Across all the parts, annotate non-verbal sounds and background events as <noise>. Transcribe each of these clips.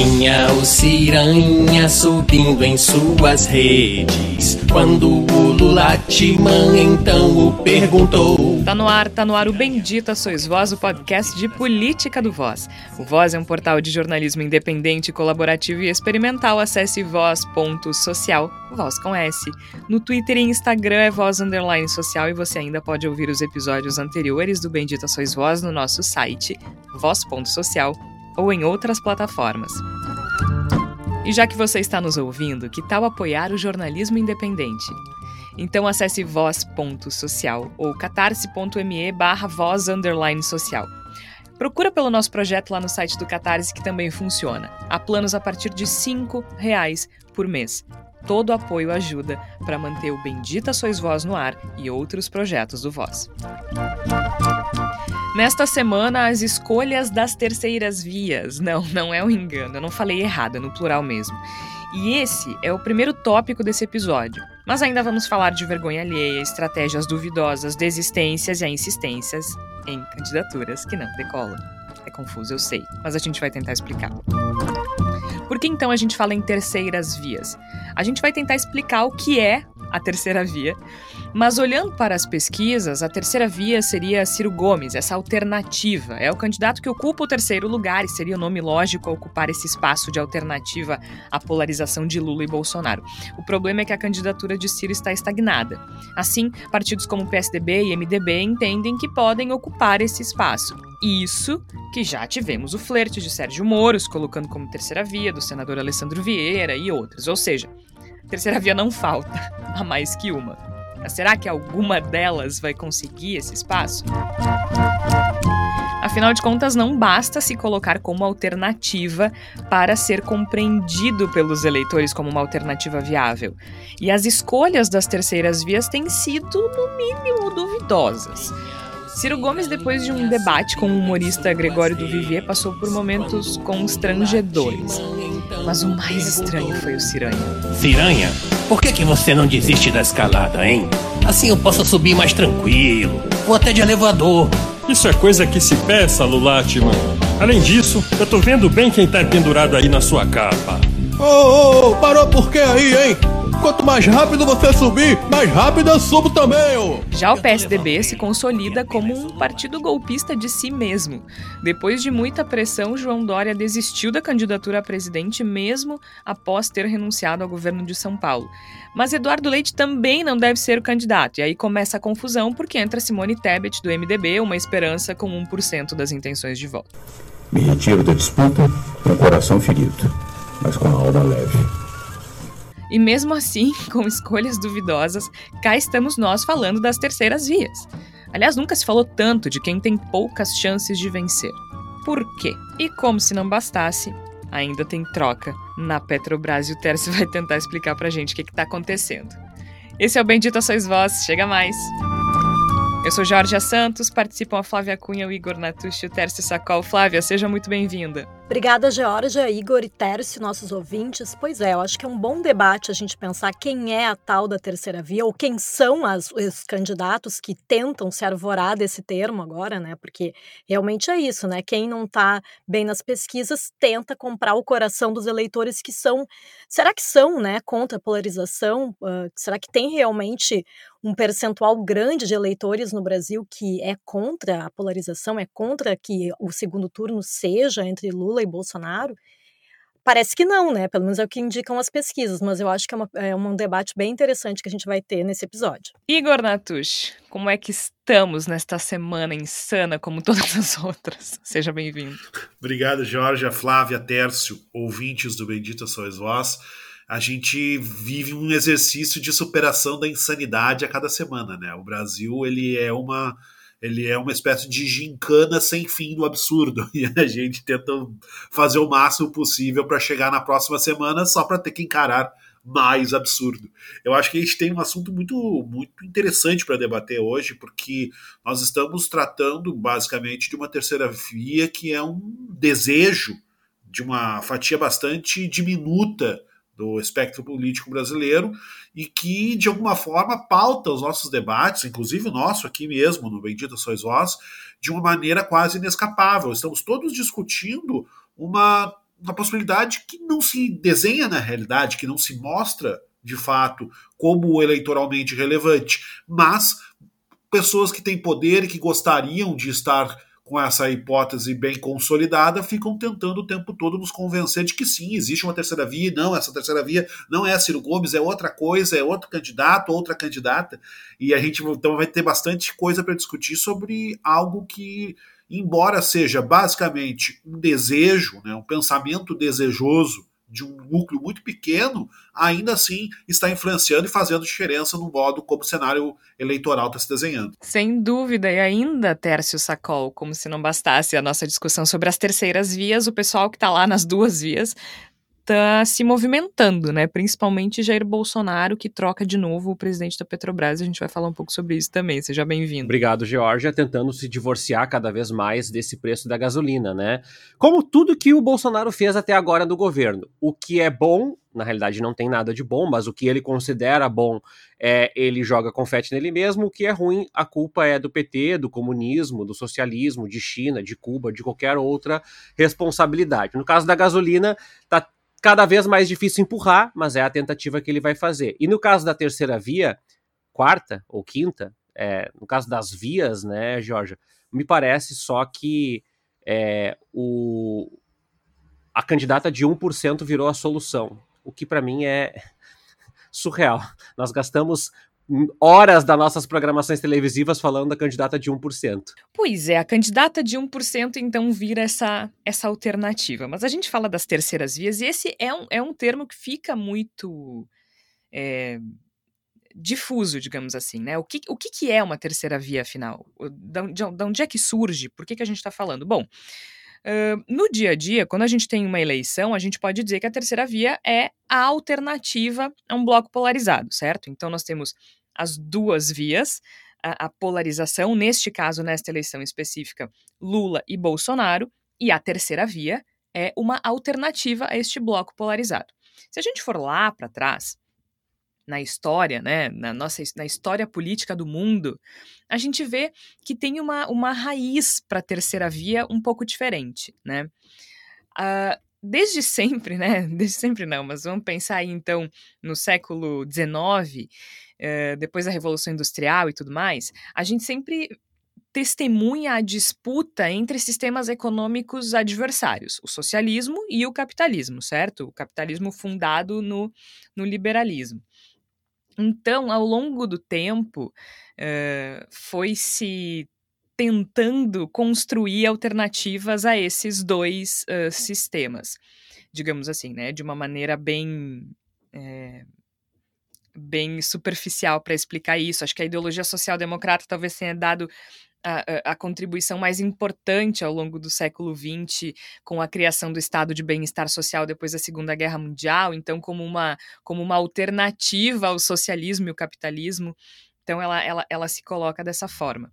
Tinha o Ciranha subindo em suas redes. Quando o Lula Timã então o perguntou. Tá no ar, tá no ar o Bendita Sois Voz, o podcast de política do Voz. O Voz é um portal de jornalismo independente, colaborativo e experimental. Acesse voz.social, voz com S. No Twitter e Instagram é voz underline social e você ainda pode ouvir os episódios anteriores do Bendita Sois Voz no nosso site voz.social ou em outras plataformas. E já que você está nos ouvindo, que tal apoiar o jornalismo independente? Então acesse voz.social ou catarse.me barra voz social. Procura pelo nosso projeto lá no site do Catarse que também funciona. Há planos a partir de R$ reais por mês. Todo apoio ajuda para manter o Bendita Sois Voz no ar e outros projetos do Voz. Nesta semana, as escolhas das terceiras vias. Não, não é um engano, eu não falei errado, é no plural mesmo. E esse é o primeiro tópico desse episódio. Mas ainda vamos falar de vergonha alheia, estratégias duvidosas, desistências e insistências em candidaturas que não decolam. É confuso, eu sei, mas a gente vai tentar explicar. Por que então a gente fala em terceiras vias? A gente vai tentar explicar o que é a terceira via mas olhando para as pesquisas, a terceira via seria Ciro Gomes, essa alternativa. É o candidato que ocupa o terceiro lugar e seria o nome lógico a ocupar esse espaço de alternativa à polarização de Lula e Bolsonaro. O problema é que a candidatura de Ciro está estagnada. Assim, partidos como PSDB e MDB entendem que podem ocupar esse espaço. Isso que já tivemos o flerte de Sérgio Moros colocando como terceira via, do senador Alessandro Vieira e outros. Ou seja, terceira via não falta, <laughs> há mais que uma. Mas será que alguma delas vai conseguir esse espaço? Afinal de contas, não basta se colocar como alternativa para ser compreendido pelos eleitores como uma alternativa viável. E as escolhas das terceiras vias têm sido, no mínimo, duvidosas. Ciro Gomes, depois de um debate com o humorista Gregório do Vivier, passou por momentos constrangedores. Mas o mais estranho foi o Ciranha. Ciranha, por que, que você não desiste da escalada, hein? Assim eu posso subir mais tranquilo. Vou até de elevador. Isso é coisa que se peça, Lulatman. Além disso, eu tô vendo bem quem tá pendurado aí na sua capa. Ô, ô, ô, parou por quê aí, hein? Quanto mais rápido você subir, mais rápido eu subo também, ô! Já o PSDB se consolida como um partido golpista de si mesmo. Depois de muita pressão, João Dória desistiu da candidatura a presidente mesmo após ter renunciado ao governo de São Paulo. Mas Eduardo Leite também não deve ser o candidato, e aí começa a confusão porque entra Simone Tebet do MDB, uma esperança com 1% das intenções de voto. Me retiro da disputa com o coração ferido, mas com a alma leve. E mesmo assim, <laughs> com escolhas duvidosas, cá estamos nós falando das terceiras vias. Aliás, nunca se falou tanto de quem tem poucas chances de vencer. Por quê? E como se não bastasse, ainda tem troca na Petrobras e o Tércio <laughs> vai tentar explicar pra gente o que, que tá acontecendo. Esse é o Bendito Sois Vós, chega mais! Eu sou Jorge Santos, participam a Flávia Cunha, o Igor Natucci o Tércio Sacol. Flávia, seja muito bem-vinda. Obrigada, Georgia, Igor e Tércio, nossos ouvintes. Pois é, eu acho que é um bom debate a gente pensar quem é a tal da terceira via ou quem são as, os candidatos que tentam se arvorar desse termo agora, né? Porque realmente é isso, né? Quem não está bem nas pesquisas tenta comprar o coração dos eleitores que são. Será que são, né? Contra a polarização? Uh, será que tem realmente um percentual grande de eleitores no Brasil que é contra a polarização, é contra que o segundo turno seja entre Lula Lula e Bolsonaro? Parece que não, né? Pelo menos é o que indicam as pesquisas, mas eu acho que é, uma, é um debate bem interessante que a gente vai ter nesse episódio. Igor Natush, como é que estamos nesta semana insana como <laughs> todas as outras? Seja bem-vindo. Obrigado, Jorge, Flávia, Tércio, ouvintes do Bendita Sois Vós. A gente vive um exercício de superação da insanidade a cada semana, né? O Brasil, ele é uma ele é uma espécie de gincana sem fim do absurdo. <laughs> E a gente tenta fazer o máximo possível para chegar na próxima semana só para ter que encarar mais absurdo. Eu acho que a gente tem um assunto muito, muito interessante para debater hoje, porque nós estamos tratando basicamente de uma terceira via que é um desejo de uma fatia bastante diminuta do espectro político brasileiro e que, de alguma forma, pauta os nossos debates, inclusive o nosso aqui mesmo, no Bendito Sois Vós, de uma maneira quase inescapável. Estamos todos discutindo uma uma possibilidade que não se desenha na realidade, que não se mostra de fato como eleitoralmente relevante, mas pessoas que têm poder e que gostariam de estar com essa hipótese bem consolidada, ficam tentando o tempo todo nos convencer de que sim, existe uma terceira via, e não, essa terceira via não é Ciro Gomes, é outra coisa, é outro candidato, outra candidata, e a gente então vai ter bastante coisa para discutir sobre algo que, embora seja basicamente um desejo, né, um pensamento desejoso de um núcleo muito pequeno, ainda assim está influenciando e fazendo diferença no modo como o cenário eleitoral está se desenhando. Sem dúvida, e ainda, Tércio Sacol, como se não bastasse a nossa discussão sobre as terceiras vias, o pessoal que está lá nas duas vias está se movimentando, né? Principalmente Jair Bolsonaro, que troca de novo o presidente da Petrobras. A gente vai falar um pouco sobre isso também. Seja bem-vindo. Obrigado, Georgia, tentando se divorciar cada vez mais desse preço da gasolina, né? Como tudo que o Bolsonaro fez até agora no governo. O que é bom, na realidade não tem nada de bom, mas o que ele considera bom é ele joga confete nele mesmo, o que é ruim, a culpa é do PT, do comunismo, do socialismo, de China, de Cuba, de qualquer outra responsabilidade. No caso da gasolina, tá cada vez mais difícil empurrar, mas é a tentativa que ele vai fazer. E no caso da terceira via, quarta ou quinta, é, no caso das vias, né, Jorge, me parece só que é, o, a candidata de 1% virou a solução, o que para mim é <laughs> surreal. Nós gastamos horas das nossas programações televisivas falando da candidata de 1%. Pois é, a candidata de 1% então vira essa, essa alternativa. Mas a gente fala das terceiras vias e esse é um, é um termo que fica muito é, difuso, digamos assim, né? O que, o que, é uma terceira via, afinal? De, de onde é que surge? Por que, que a gente está falando? Bom, Uh, no dia a dia, quando a gente tem uma eleição, a gente pode dizer que a terceira via é a alternativa a um bloco polarizado, certo? Então nós temos as duas vias, a, a polarização, neste caso, nesta eleição específica, Lula e Bolsonaro, e a terceira via é uma alternativa a este bloco polarizado. Se a gente for lá para trás, na história, né, na nossa na história política do mundo, a gente vê que tem uma, uma raiz para a terceira via um pouco diferente, né? Uh, desde sempre, né? <laughs> Desde sempre não, mas vamos pensar aí então no século XIX, uh, depois da Revolução Industrial e tudo mais, a gente sempre testemunha a disputa entre sistemas econômicos adversários, o socialismo e o capitalismo, certo? O capitalismo fundado no, no liberalismo. Então, ao longo do tempo, uh, foi se tentando construir alternativas a esses dois uh, sistemas, digamos assim, né, de uma maneira bem é, bem superficial para explicar isso. Acho que a ideologia social-democrata talvez tenha dado a, a, contribuição mais importante ao longo do século XX com a criação do estado de bem-estar social depois da Segunda Guerra Mundial, então como uma, como uma alternativa ao socialismo e o capitalismo. Então ela, ela, ela se coloca dessa forma.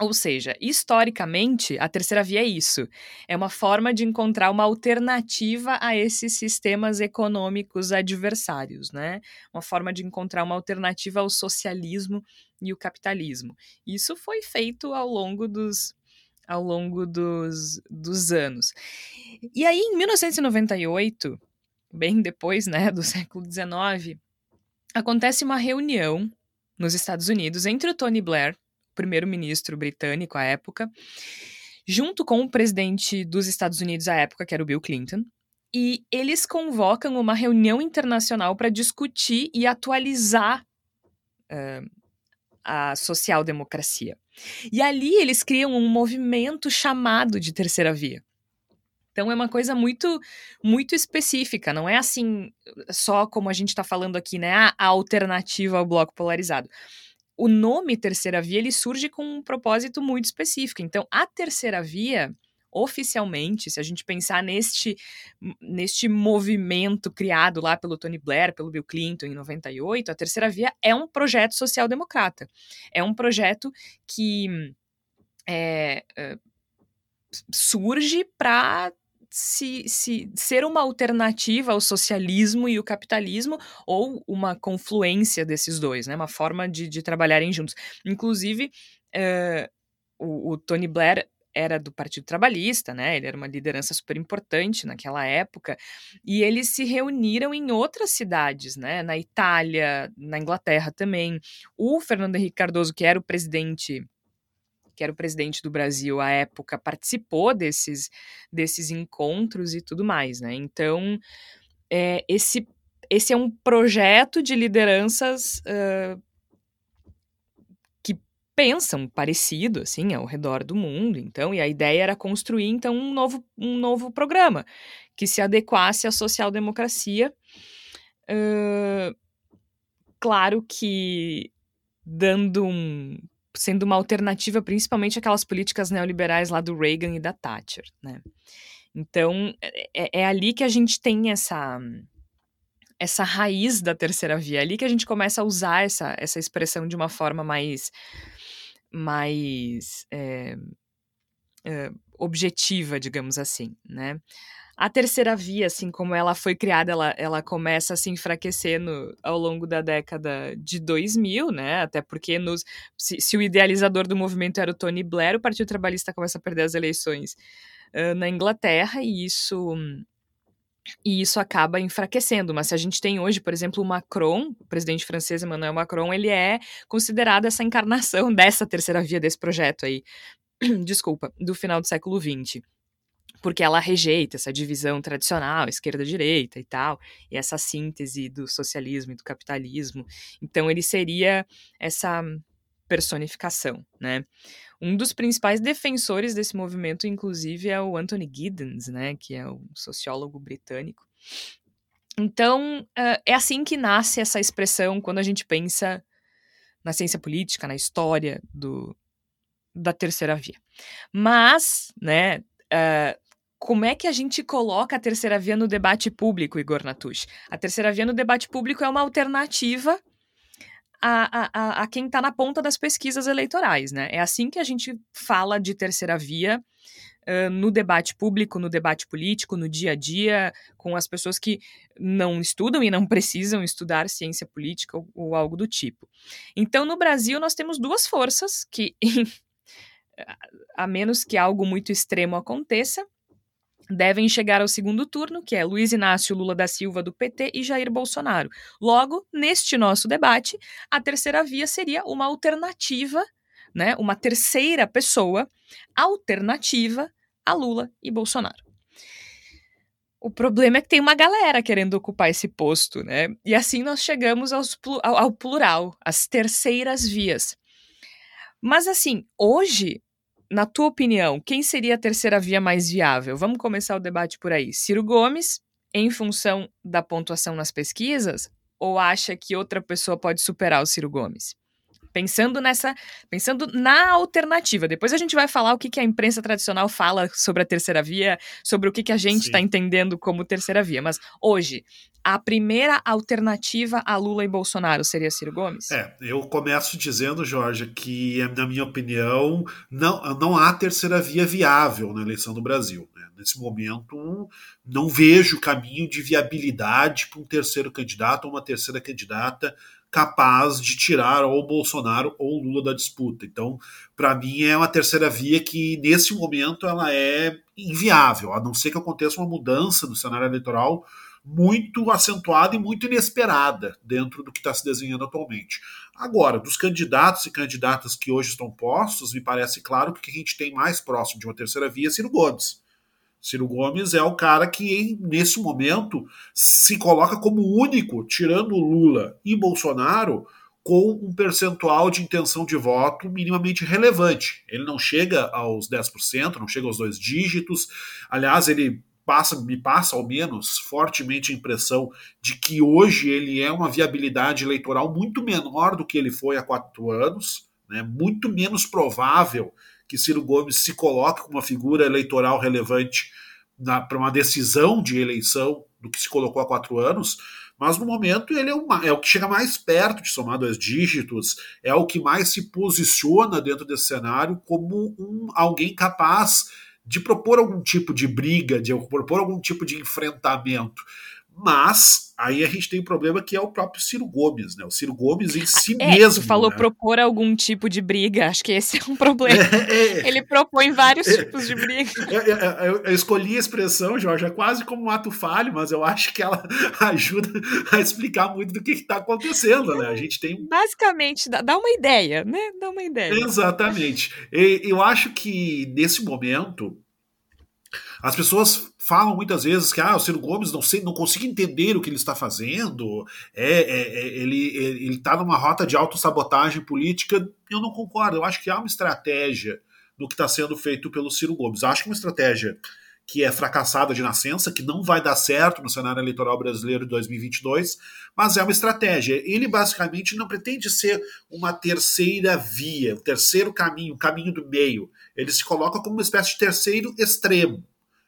Ou seja, historicamente, a terceira via é isso. É uma forma de encontrar uma alternativa a esses sistemas econômicos adversários, né? Uma forma de encontrar uma alternativa ao socialismo e o capitalismo. Isso foi feito ao longo dos ao longo dos, dos anos. E aí, em 1998, bem depois, né, do século XIX, acontece uma reunião nos Estados Unidos entre o Tony Blair primeiro-ministro britânico à época, junto com o presidente dos Estados Unidos à época, que era o Bill Clinton, e eles convocam uma reunião internacional para discutir e atualizar uh, a social-democracia. E ali eles criam um movimento chamado de Terceira Via. Então é uma coisa muito muito específica, não é assim só como a gente está falando aqui, né? A alternativa ao bloco polarizado o nome terceira via ele surge com um propósito muito específico. Então, a terceira via, oficialmente, se a gente pensar neste, neste movimento criado lá pelo Tony Blair, pelo Bill Clinton em 98, a terceira via é um projeto social-democrata. É um projeto que é, surge para se, se ser uma alternativa ao socialismo e o capitalismo ou uma confluência desses dois, né? Uma forma de, de trabalharem juntos. Inclusive, uh, o, o, Tony Blair era do Partido Trabalhista, né? Ele era uma liderança super importante naquela época, e eles se reuniram em outras cidades, né? Na Itália, na Inglaterra também. O Fernando Henrique Cardoso, que era o presidente que era o presidente do Brasil à época, participou desses, desses encontros e tudo mais, né? Então, é, esse, esse é um projeto de lideranças uh, que pensam parecido, assim, ao redor do mundo, então, e a ideia era construir, então, um novo, um novo programa que se adequasse à social-democracia. Uh, claro que dando um sendo uma alternativa principalmente aquelas políticas neoliberais lá do Reagan e da Thatcher, né? Então, é, é, é ali que a gente tem essa essa raiz da terceira via, é ali que a gente começa a usar essa, essa expressão de uma forma mais mais é, é, objetiva, digamos assim, né? A terceira via, assim como ela foi criada, ela, ela começa a se enfraquecendo ao longo da década de 2000, né? Até porque nos, se, se o idealizador do movimento era o Tony Blair, o Partido Trabalhista começa a perder as eleições uh, na Inglaterra e isso e isso acaba enfraquecendo. Mas se a gente tem hoje, por exemplo, o Macron, o presidente francês Emmanuel Macron, ele é considerado essa encarnação <laughs> dessa terceira via desse projeto aí, <clears throat> desculpa, do final do século XX porque ela rejeita essa divisão tradicional, esquerda-direita e tal, e essa síntese do socialismo e do capitalismo. Então ele seria essa personificação, né? Um dos principais defensores desse movimento, inclusive, é o Anthony Giddens, né, que é um sociólogo britânico. Então, é assim que nasce essa expressão quando a gente pensa na ciência política, na história do, da terceira via. Mas, né, uh, como é que a gente coloca a terceira via no debate público, Igor Natush? A terceira via no debate público é uma alternativa a, a, a quem está na ponta das pesquisas eleitorais, né? É assim que a gente fala de terceira via uh, no debate público, no debate político, no dia a dia, com as pessoas que não estudam e não precisam estudar ciência política ou, ou algo do tipo. Então, no Brasil, nós temos duas forças que, <laughs> a menos que algo muito extremo aconteça, devem chegar ao segundo turno, que é Luiz Inácio Lula da Silva do PT e Jair Bolsonaro. Logo, neste nosso debate, a terceira via seria uma alternativa, né, uma terceira pessoa alternativa a Lula e Bolsonaro. O problema é que tem uma galera querendo ocupar esse posto, né? E assim nós chegamos aos, ao, ao plural, as terceiras vias. Mas assim, hoje na tua opinião, quem seria a terceira via mais viável? Vamos começar o debate por aí. Ciro Gomes, em função da pontuação nas pesquisas, ou acha que outra pessoa pode superar o Ciro Gomes? Pensando nessa, pensando na alternativa. Depois a gente vai falar o que, que a imprensa tradicional fala sobre a terceira via, sobre o que, que a gente está entendendo como terceira via. Mas hoje, a primeira alternativa a Lula e Bolsonaro seria Ciro Gomes? É, eu começo dizendo, Jorge, que, na minha opinião, não, não há terceira via viável na eleição do Brasil. Né? Nesse momento, não vejo caminho de viabilidade para um terceiro candidato ou uma terceira candidata capaz de tirar ou Bolsonaro ou Lula da disputa. Então, para mim, é uma terceira via que, nesse momento, ela é inviável, a não ser que aconteça uma mudança no cenário eleitoral muito acentuada e muito inesperada dentro do que está se desenhando atualmente. Agora, dos candidatos e candidatas que hoje estão postos, me parece claro que a gente tem mais próximo de uma terceira via é Ciro Gomes. Ciro Gomes é o cara que, nesse momento, se coloca como único, tirando Lula e Bolsonaro, com um percentual de intenção de voto minimamente relevante. Ele não chega aos 10%, não chega aos dois dígitos. Aliás, ele passa, me passa ao menos fortemente a impressão de que hoje ele é uma viabilidade eleitoral muito menor do que ele foi há quatro anos, né? muito menos provável que Ciro Gomes se coloque como uma figura eleitoral relevante para uma decisão de eleição do que se colocou há quatro anos, mas no momento ele é, uma, é, o que chega mais perto de somar dois dígitos, é o que mais se posiciona dentro desse cenário como um, alguém capaz de propor algum tipo de briga, de propor algum tipo de enfrentamento. Mas aí a gente tem um problema que é o próprio Ciro Gomes, né? O Ciro Gomes em si é, mesmo. Tu falou né? propor algum tipo de briga, acho que esse é um problema. É, é, Ele propõe vários tipos de briga. <laughs> eu, eu- escolhi a expressão, Jorge, é quase como um ato falho, mas eu acho que ela <laughs> ajuda a explicar muito do que está acontecendo, né? A gente tem Basicamente, dá, uma ideia, né? Dá uma ideia. Exatamente. Eu acho que nesse momento as pessoas falam muitas vezes que ah, o Ciro Gomes não sei, não consigo entender o que ele está fazendo, é, é- é- ele ele está numa rota de autossabotagem política. Eu não concordo. Eu acho que há uma estratégia no que está sendo feito pelo Ciro Gomes. Acho que uma estratégia que é fracassada de nascença, que não vai dar certo no cenário eleitoral brasileiro de 2022, mas é uma estratégia. Ele basicamente não pretende ser uma terceira via, um terceiro caminho, um caminho do meio. Ele se coloca como uma espécie de terceiro extremo.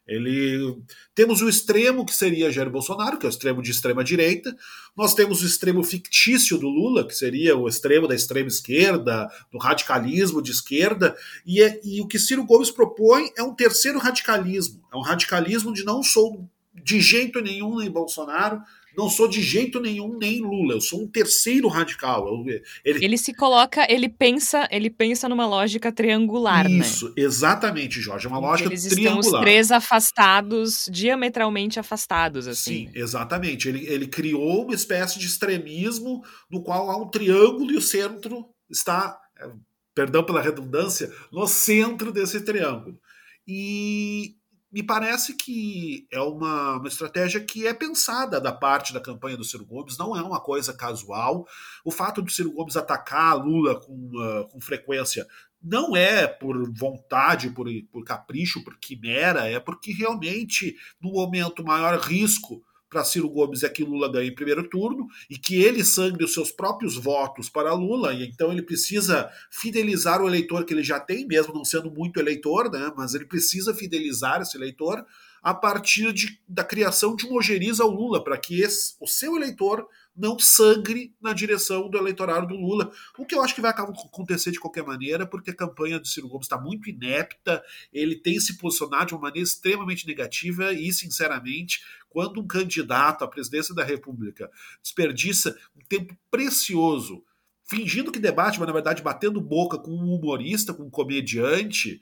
Ele temos o extremo que seria Jair Bolsonaro, que é o extremo de extrema direita. Nós temos o extremo fictício do Lula, que seria o extremo da extrema esquerda, do radicalismo de esquerda. E, é- e o que Ciro Gomes propõe é um terceiro radicalismo. É um radicalismo de não sou de jeito nenhum nem Bolsonaro, não sou de jeito nenhum nem Lula. Eu sou um terceiro radical. Eu- ele, Ele se coloca, ele pensa, ele pensa numa lógica triangular, né? Isso, exatamente, Jorge. É uma lógica Eles estão triangular. os três afastados, diametralmente afastados, assim. Sim, exatamente. Ele, ele criou uma espécie de extremismo no qual há um triângulo e o centro está, eh, perdão pela redundância, no centro desse triângulo. E me parece que é uma, uma estratégia que é pensada da parte da campanha do Ciro Gomes, não é uma coisa casual. O fato do Ciro Gomes atacar Lula com, ah, com frequência não é por vontade, por, por capricho, por quimera, é porque realmente, no momento, maior risco para Ciro Gomes é que Lula ganhe em primeiro turno e que ele sangre os seus próprios votos para Lula, e então ele precisa fidelizar o eleitor que ele já tem, mesmo não sendo muito eleitor, né? mas ele precisa fidelizar esse eleitor a partir de, da criação de um ojeriza ao Lula, para que esse, o seu eleitor não sangre na direção do eleitorado do Lula. O que eu acho que vai acontecer de qualquer maneira, porque a campanha do Ciro Gomes está muito inepta, ele tem se posicionado de uma maneira extremamente negativa e, sinceramente, quando um candidato à presidência da República desperdiça um tempo precioso fingindo que debate, mas na verdade batendo boca com um humorista, com um comediante,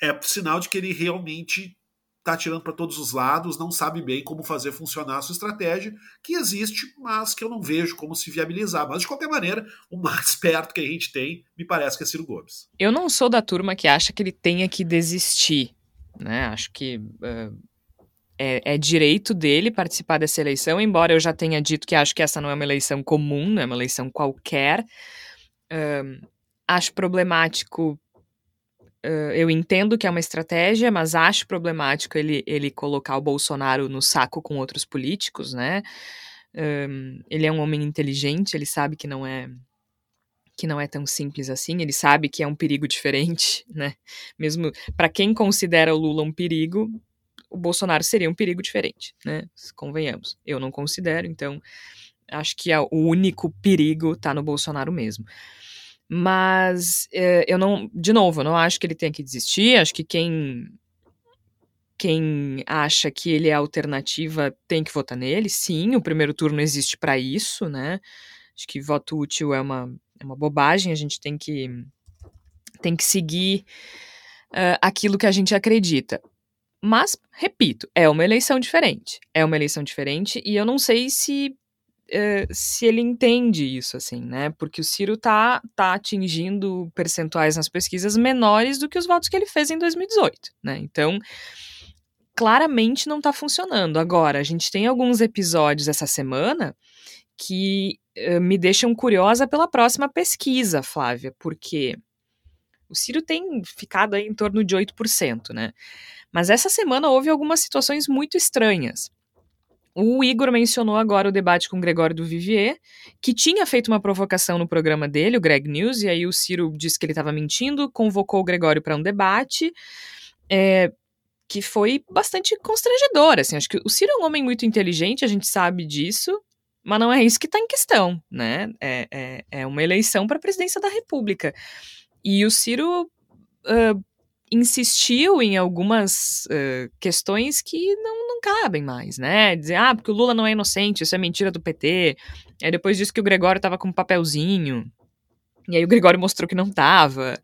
é sinal de que ele realmente está tirando para todos os lados, não sabe bem como fazer funcionar a sua estratégia, que existe, mas que eu não vejo como se viabilizar. Mas, de qualquer maneira, o mais <laughs> perto que a gente tem, me parece que é Ciro Gomes. Eu não sou da turma que acha que ele tenha que desistir, né? Acho que uh, é, é, direito dele participar dessa eleição, embora eu já tenha dito que acho que essa não é uma eleição comum, não é uma eleição qualquer. Acho problemático Uh, eu entendo que é uma estratégia, mas acho problemático ele, ele colocar o Bolsonaro no saco com outros políticos, né? Um, ele é um homem inteligente, ele sabe que não é que não é tão simples assim, ele sabe que é um perigo <laughs> diferente, né? Mesmo para quem considera o Lula um perigo, o Bolsonaro seria um perigo diferente, né? Convenhamos. Eu não considero, então acho que é o único perigo tá no Bolsonaro mesmo. Mas eh, eu não, de novo, eu não acho que ele tenha que desistir. Acho que quem quem acha que ele é alternativa tem que votar nele. Sim, o primeiro turno existe para isso, né? Acho que voto útil é uma, é uma bobagem. A gente tem que tem que seguir uh, aquilo que a gente acredita. Mas, repito, é uma eleição diferente. É uma eleição diferente e eu não sei se Uh, se ele entende isso, assim, né? Porque o Ciro tá, tá atingindo percentuais nas pesquisas menores do que os votos que ele fez em 2018, né? Então, claramente não tá funcionando. Agora, a gente tem alguns episódios essa semana que uh, me deixam curiosa pela próxima pesquisa, Flávia, porque o Ciro tem ficado aí em torno de 8%, né? Mas essa semana houve algumas situações muito estranhas. O Igor mencionou agora o debate com o Gregório do Vivier, que tinha feito uma provocação no programa dele, o Greg News, e aí o Ciro disse que ele estava mentindo, convocou o Gregório para um debate, é, que foi bastante constrangedor. Assim, acho que o Ciro é um homem muito inteligente, a gente sabe disso, mas não é isso que está em questão, né? É, é, é uma eleição para a presidência da República. E o Ciro uh, insistiu em algumas uh, questões que não, não cabem mais, né? Dizer, ah, porque o Lula não é inocente, isso é mentira do PT. Aí depois disse que o Gregório tava com um papelzinho. E aí o Gregório mostrou que não tava.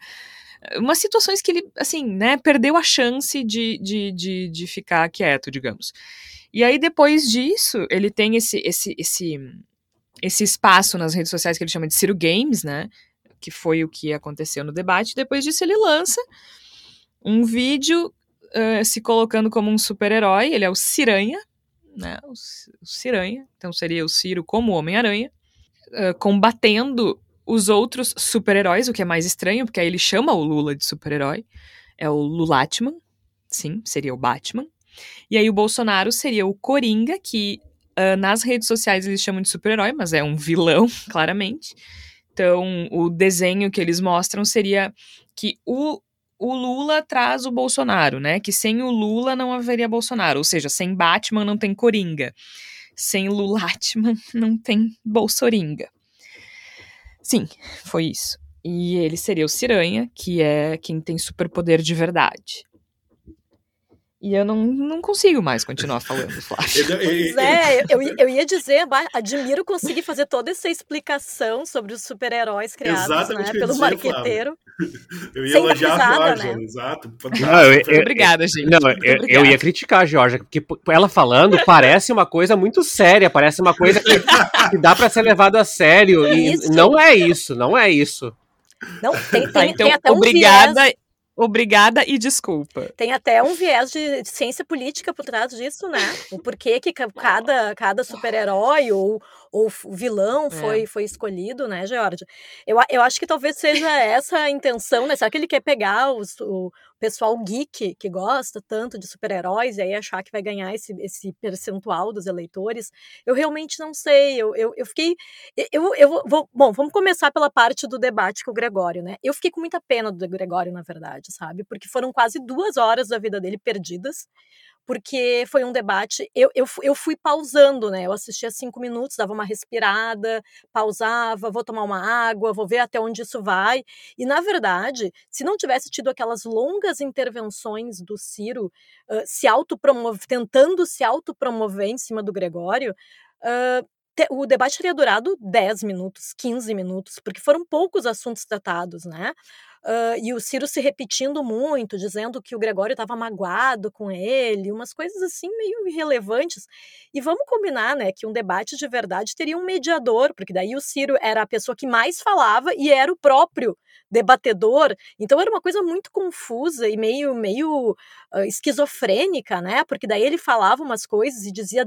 Umas situações que ele, assim, né, perdeu a chance de, de, de, de ficar quieto, digamos. E aí, depois disso, ele tem esse, esse, esse, esse espaço nas redes sociais que ele chama de Ciro Games, né? Que foi o que aconteceu no debate. Depois disso, ele lança um vídeo uh, se colocando como um super-herói. Ele é o Ciranha, né? O, o Ciranha. Então seria o Ciro como Homem-Aranha, uh, combatendo os outros super-heróis, o que é mais estranho, porque aí ele chama o Lula de super-herói. É o Lulatman, sim, seria o Batman. E aí o Bolsonaro seria o Coringa, que uh, nas redes sociais eles chamam de super-herói, mas é um vilão, <laughs> claramente. Então, o desenho que eles mostram seria que o o Lula traz o Bolsonaro, né? Que sem o Lula não haveria Bolsonaro. Ou seja, sem Batman não tem Coringa. Sem Lulatman <laughs> não tem Bolsoringa. Sim, foi isso. E ele seria o Ciranha, que é quem tem superpoder de verdade. E eu não, não consigo mais continuar falando, <laughs> Flávio. Pois é, eu, eu ia dizer, admiro conseguir fazer toda essa explicação sobre os super-heróis criados né, pelo marqueteiro. Eu ia elogiar a Georgia, né? exato. Não, eu, eu, Obrigada, gente. Não, eu, eu, ia criticar a Georgia, porque ela falando parece uma coisa muito séria, parece uma coisa que, que dá para ser levado a sério. E isso. não é isso, não é isso. Não, tem, tem, então, tem até um obrigada. Viés Obrigada e desculpa. Tem até um viés de, ciência política por trás disso, né? O porquê que cada, cada super-herói ou, ou vilão foi, é. foi escolhido, né, George? Eu, eu acho que talvez seja essa a intenção, né? Será que ele quer pegar os, o pessoal geek que gosta tanto de super-heróis e aí achar que vai ganhar esse, esse percentual dos eleitores? Eu realmente não sei. Eu, eu, eu fiquei. Eu, eu vou. Bom, vamos começar pela parte do debate com o Gregório, né? Eu fiquei com muita pena do Gregório, na verdade, sabe? Porque foram quase duas horas da vida dele perdidas porque foi um debate. Eu, eu, eu fui pausando, né? Eu assistia cinco minutos, dava uma respirada, pausava, vou tomar uma água, vou ver até onde isso vai. E, na verdade, se não tivesse tido aquelas longas intervenções do Ciro uh, se tentando se autopromover em cima do Gregório, uh, o debate teria durado 10 minutos, 15 minutos, porque foram poucos assuntos tratados, né? Uh, e o Ciro se repetindo muito, dizendo que o Gregório estava magoado com ele, umas coisas assim meio irrelevantes. E vamos combinar, né, que um debate de verdade teria um mediador, porque daí o Ciro era a pessoa que mais falava e era o próprio debatedor. Então era uma coisa muito confusa e meio meio uh, esquizofrênica, né? Porque daí ele falava umas coisas e dizia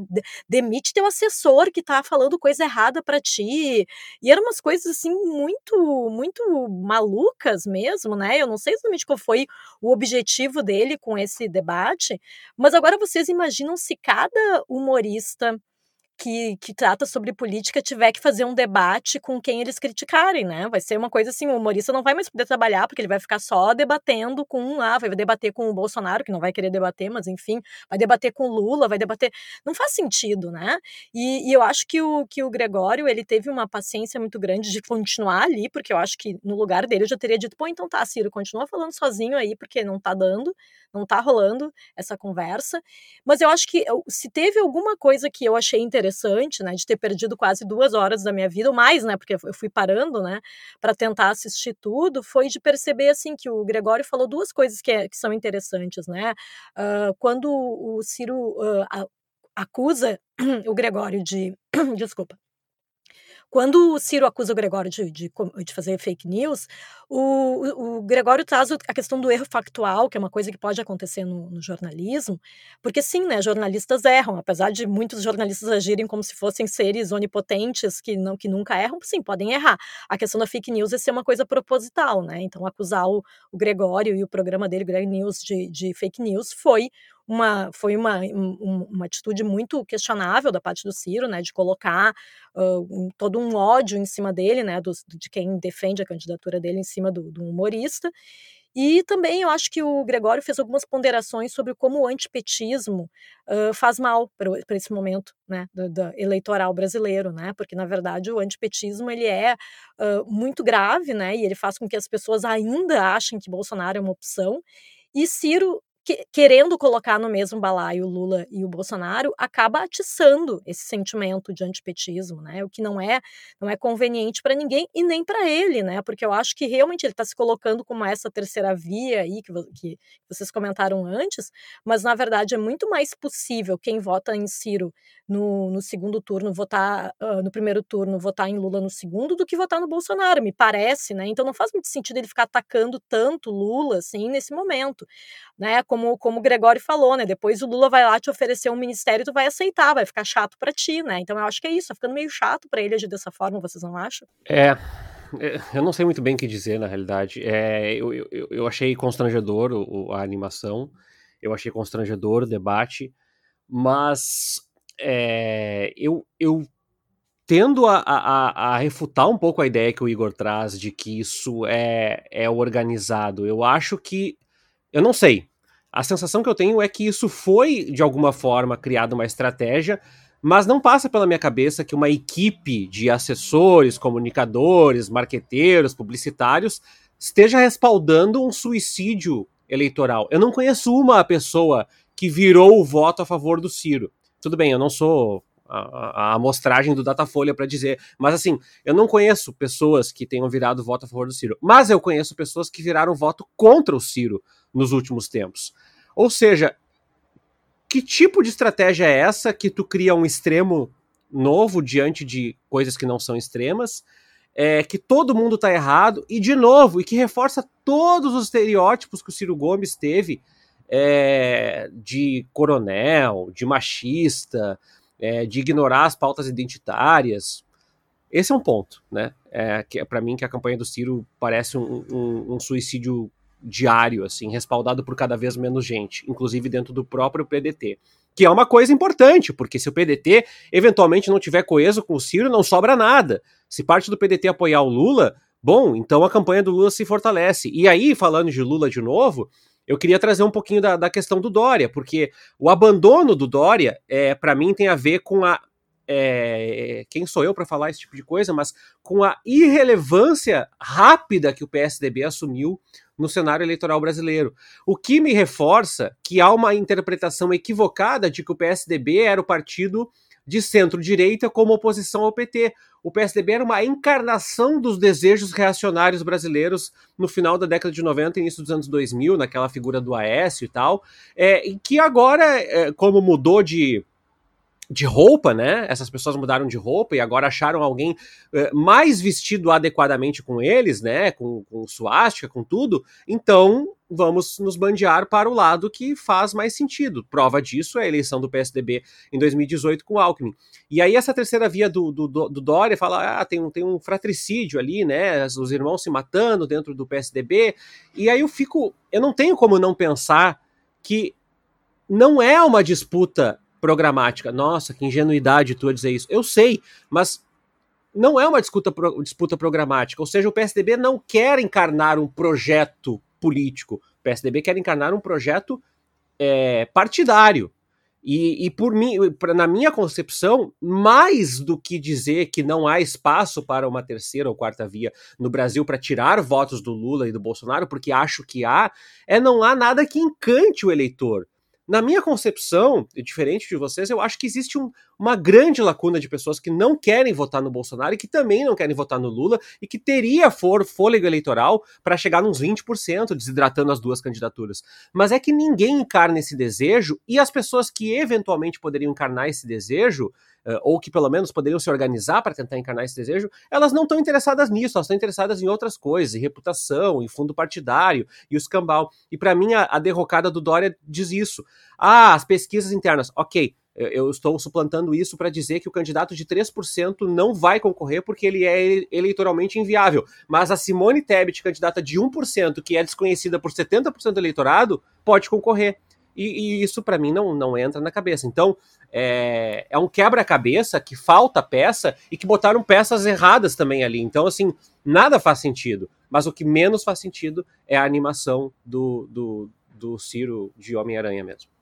demite teu assessor que tá falando coisa errada para ti. E eram umas coisas assim muito muito malucas mesmo né? Eu não sei exatamente qual foi o objetivo dele com esse debate, mas agora vocês imaginam se cada humorista que, que trata sobre política tiver que fazer um debate com quem eles criticarem, né? Vai ser uma coisa assim, o humorista não vai mais poder trabalhar, porque ele vai ficar só debatendo com, ah, vai debater com o Bolsonaro, que não vai querer debater, mas enfim, vai debater com o Lula, vai debater. Não faz sentido, né? E, e eu acho que o, que o Gregório, ele teve uma paciência muito grande de continuar ali, porque eu acho que no lugar dele eu já teria dito, pô, então tá, Ciro, continua falando sozinho aí, porque não tá dando, não tá rolando essa conversa. Mas eu acho que se teve alguma coisa que eu achei interessante, né, de ter perdido quase duas horas da minha vida, ou mais, né, porque eu fui parando, né, para tentar assistir tudo, foi de perceber, assim, que o Gregório falou duas coisas que, é, que são interessantes, né. Uh, quando o Ciro uh, acusa <clears throat> o Gregório de. <clears throat> Desculpa quando o Ciro acusa o Gregório de, de, de fazer fake news, o, o, Gregório traz a questão do erro factual, que é uma coisa que pode acontecer no, no, jornalismo, porque sim, né, jornalistas erram, apesar de muitos jornalistas agirem como se fossem seres onipotentes que, não, que nunca erram, sim, podem errar. A questão da fake news é ser uma coisa proposital, né? Então, acusar o, o Gregório e o programa dele, Greg News, de, de fake news foi uma, foi uma, um, uma atitude muito questionável da parte do Ciro, né, de colocar uh, todo um ódio em cima dele, né, do, de quem defende a candidatura dele em cima do, do humorista. E também eu acho que o Gregório fez algumas ponderações sobre como o antipetismo uh, faz mal para esse momento né, do, do, eleitoral brasileiro, né? Porque, na verdade, o antipetismo ele é uh, muito grave, né? E ele faz com que as pessoas ainda achem que Bolsonaro é uma opção. E Ciro que, querendo colocar no mesmo balaio o Lula e o Bolsonaro, acaba atiçando esse sentimento de antipetismo, né? O que não é não é conveniente para ninguém e nem para ele, né? Porque eu acho que realmente ele está se colocando como essa terceira via aí que, que vocês comentaram antes, mas na verdade é muito mais possível quem vota em Ciro no, no segundo turno votar uh, no primeiro turno votar em Lula no segundo do que votar no Bolsonaro, me parece, né? Então não faz muito sentido ele ficar atacando tanto Lula assim nesse momento, né? Como como o Gregório falou, né? Depois o Lula vai lá te oferecer um ministério, tu vai aceitar, vai ficar chato para ti, né? Então eu acho que é isso, tá ficando meio chato para ele agir dessa forma, vocês não acham? É, é, eu não sei muito bem o que dizer, na realidade. É, eu, eu, eu achei constrangedor o, a animação, eu achei constrangedor o debate, mas é, eu, eu tendo a, a, a, refutar um pouco a ideia que o Igor traz de que isso é, é organizado. Eu acho que. Eu não sei. A sensação que eu tenho é que isso foi, de alguma forma, criada uma estratégia, mas não passa pela minha cabeça que uma equipe de assessores, comunicadores, marqueteiros, publicitários esteja respaldando um suicídio eleitoral. Eu não conheço uma pessoa que virou o voto a favor do Ciro. Tudo bem, eu não sou a, a amostragem do Datafolha para dizer, mas assim, eu não conheço pessoas que tenham virado voto a favor do Ciro, mas eu conheço pessoas que viraram voto contra o Ciro nos últimos tempos. Ou seja, que tipo de estratégia é essa que tu cria um extremo novo diante de coisas que não são extremas? É, que todo mundo está errado, e de novo, e que reforça todos os estereótipos que o Ciro Gomes teve é, de coronel, de machista, é, de ignorar as pautas identitárias. Esse é um ponto, né? É, que é para mim que a campanha do Ciro parece um, um, um, suicídio diário, assim, respaldado por cada vez menos gente, inclusive dentro do próprio PDT. Que é uma coisa importante, porque se o PDT eventualmente não tiver coeso com o Ciro, não sobra nada. Se parte do PDT apoiar o Lula, bom, então a campanha do Lula se fortalece. E aí, falando de Lula de novo, eu queria trazer um pouquinho da, da questão do Dória, porque o abandono do Dória, é, para mim, tem a ver com a. É, quem sou eu para falar esse tipo de coisa, mas com a irrelevância rápida que o PSDB assumiu no cenário eleitoral brasileiro. O que me reforça que há uma interpretação equivocada de que o PSDB era o partido de centro-direita como oposição ao PT. O PSDB era uma encarnação dos desejos reacionários brasileiros no final da década de 90 e início dos anos 2000, naquela figura do Aécio e tal, é, que agora, é, como mudou de de roupa, né? Essas pessoas mudaram de roupa e agora acharam alguém uh, mais vestido adequadamente com eles, né? Com, com suástica, com tudo. Então vamos nos bandear para o lado que faz mais sentido. Prova disso é a eleição do PSDB em 2018 com o Alckmin. E aí essa terceira via do, do, do Dória fala, ah, tem um, tem um fratricídio ali, né? Os irmãos se matando dentro do PSDB. E aí eu fico, eu não tenho como não pensar que não é uma disputa programática. Nossa, que ingenuidade tu a dizer isso. Eu sei, mas não é uma disputa, disputa programática. Ou seja, o PSDB não quer encarnar um projeto político. O PSDB quer encarnar um projeto é, partidário. E, e, por mim, na minha concepção, mais do que dizer que não há espaço para uma terceira ou quarta via no Brasil para tirar votos do Lula e do Bolsonaro, porque acho que há, é não há nada que encante o eleitor. Na minha concepção, diferente de vocês, eu acho que existe um, uma grande lacuna de pessoas que não querem votar no Bolsonaro e que também não querem votar no Lula e que teria for fôlego eleitoral para chegar nos 20%, desidratando as duas candidaturas. Mas é que ninguém encarna esse desejo e as pessoas que eventualmente poderiam encarnar esse desejo uh, ou que pelo menos poderiam se organizar para tentar encarnar esse desejo, elas não estão interessadas nisso, elas estão interessadas em outras coisas, em reputação, em fundo partidário e o escambau. E para mim, a, a derrocada do Dória diz isso. Ah, as pesquisas internas, ok, eu estou suplantando isso para dizer que o candidato de 3% não vai concorrer porque ele é eleitoralmente inviável. Mas a Simone Tebet, candidata de 1%, que é desconhecida por 70% do eleitorado, pode concorrer. E, e isso para mim não, não entra na cabeça. Então, é, é um quebra-cabeça que falta peça e que botaram peças erradas também ali. Então, assim, nada faz sentido. Mas o que menos faz sentido é a animação do, do, do Ciro de Homem-Aranha mesmo.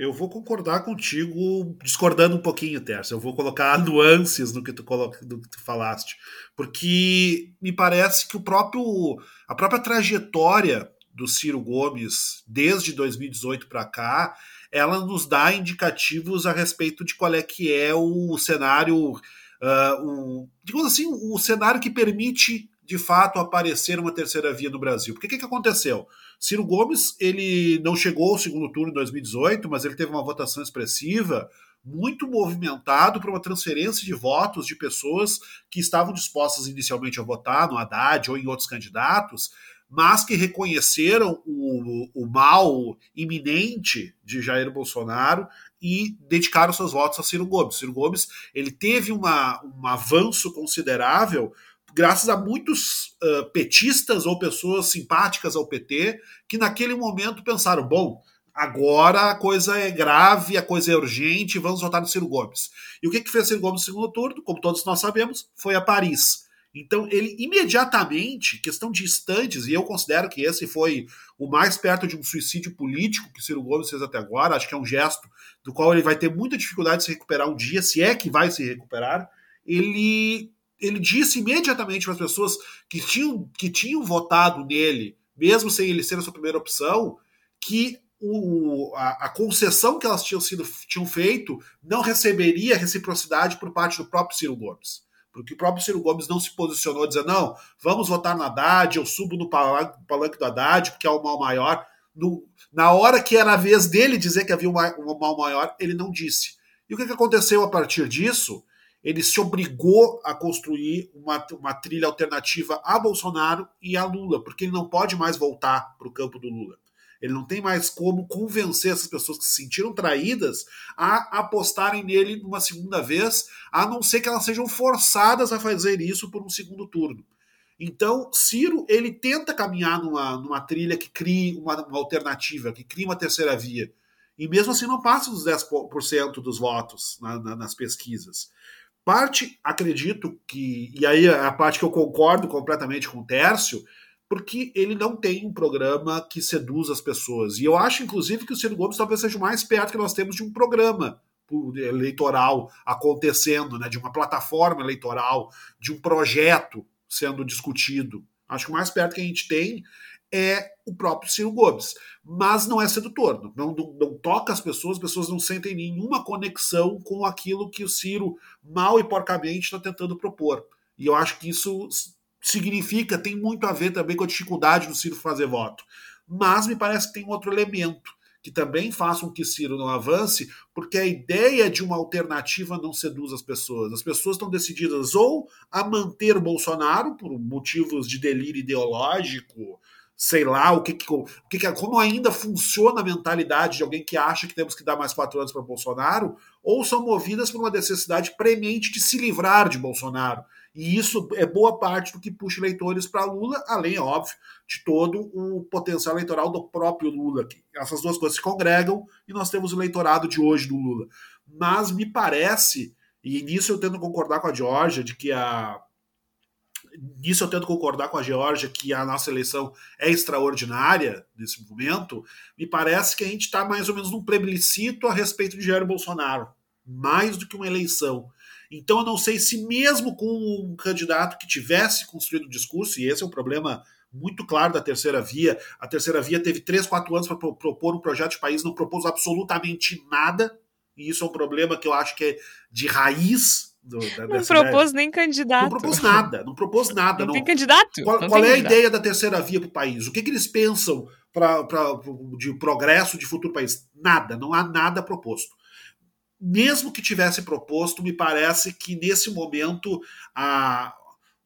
Eu vou concordar contigo, discordando um pouquinho, Terça. Eu vou colocar <laughs> nuances no que tu, coloca, do que tu falaste. Porque me parece que o próprio, a própria trajetória do Ciro Gomes desde 2018 para cá, ela nos dá indicativos a respeito de qual é que é o cenário, uh, o, digamos assim, o cenário que permite de fato aparecer uma terceira via no Brasil. Porque o que, que aconteceu? Ciro Gomes ele não chegou ao segundo turno em 2018, mas ele teve uma votação expressiva muito movimentado para uma transferência de votos de pessoas que estavam dispostas inicialmente a votar no Haddad ou em outros candidatos, mas que reconheceram o, o mal iminente de Jair Bolsonaro e dedicaram seus votos a Ciro Gomes. Ciro Gomes ele teve uma, um avanço considerável graças a muitos uh, petistas ou pessoas simpáticas ao PT que naquele momento pensaram, bom, agora a coisa é grave, a coisa é urgente, vamos votar no Ciro Gomes. E o que, que fez Ciro Gomes no segundo turno? Como todos nós sabemos, foi a Paris. Então, ele imediatamente, questão de instantes, e eu considero que esse foi o mais perto de um suicídio político que Ciro Gomes fez até agora, acho que é um gesto do qual ele vai ter muita dificuldade de se recuperar um dia, se é que vai se recuperar. Ele, ele disse imediatamente para as pessoas que tinham, que tinham votado nele, mesmo sem ele ser a sua primeira opção, que o, a, a, concessão que elas tinham, sido, tinham feito não receberia reciprocidade por parte do próprio Ciro Gomes. Porque o próprio Ciro Gomes não se posicionou dizendo, não, vamos votar no Haddad, eu subo no palanque do Haddad, porque é o mal maior. No, na hora que era a vez dele dizer que havia um, um mal maior, ele não disse. E o que, que aconteceu a partir disso? Ele se obrigou a construir uma, uma trilha alternativa a Bolsonaro e a Lula, porque ele não pode mais voltar para o campo do Lula. Ele não tem mais como convencer essas pessoas que se sentiram traídas a apostarem nele uma segunda vez, a não ser que elas sejam forçadas a fazer isso por um segundo turno. Então, Ciro, ele tenta caminhar numa, numa trilha que crie uma, uma alternativa, que crie uma terceira via. E mesmo assim não passa dos 10% dos votos na, na, nas pesquisas. Parte, acredito que, e aí é a parte que eu concordo completamente com o Tércio, porque ele não tem um programa que seduz as pessoas. E eu acho, inclusive, que o Ciro Gomes talvez seja o mais perto que nós temos de um programa eleitoral acontecendo, né, de uma plataforma eleitoral, de um projeto sendo discutido. Acho que o mais perto que a gente tem é o próprio Ciro Gomes. Mas não é sedutor, não, não, não, toca as pessoas, as pessoas não sentem nenhuma conexão com aquilo que o Ciro mal e porcamente está tentando propor. E eu acho que isso significa, tem muito a ver também com a dificuldade do Ciro fazer voto. Mas me parece que tem outro elemento que também faça com que Ciro não avance, porque a ideia de uma alternativa não seduz as pessoas. As pessoas estão decididas ou a manter Bolsonaro por motivos de delírio ideológico, sei lá, o que, que, que, como ainda funciona a mentalidade de alguém que acha que temos que dar mais quatro anos para Bolsonaro, ou são movidas por uma necessidade premente de se livrar de Bolsonaro. E isso é boa parte do que puxa eleitores para Lula, além, é óbvio, de todo o potencial eleitoral do próprio Lula. Essas duas coisas se congregam e nós temos o eleitorado de hoje do Lula. Mas me parece, e nisso eu tento concordar com a Georgia, de que a. Nisso eu tento concordar com a Georgia que a nossa eleição é extraordinária nesse momento. Me parece que a gente está mais ou menos num plebiscito a respeito de Jair Bolsonaro, mais do que uma eleição. Então eu não sei se mesmo com um candidato que tivesse construído o discurso, e esse é um problema muito claro da terceira via, a terceira via teve três, quatro anos para propor um projeto de país, não propôs absolutamente nada, e isso é um problema que eu acho que é de raiz do, da, não propôs ideia. nem candidato. Não propôs nada, não propôs nada. Não, não. tem candidato. Qual, qual é a ideia da terceira via para o país? O que, que eles pensam pra, pra, de progresso, de futuro país? Nada, não há nada proposto mesmo que tivesse proposto, me parece que nesse momento a,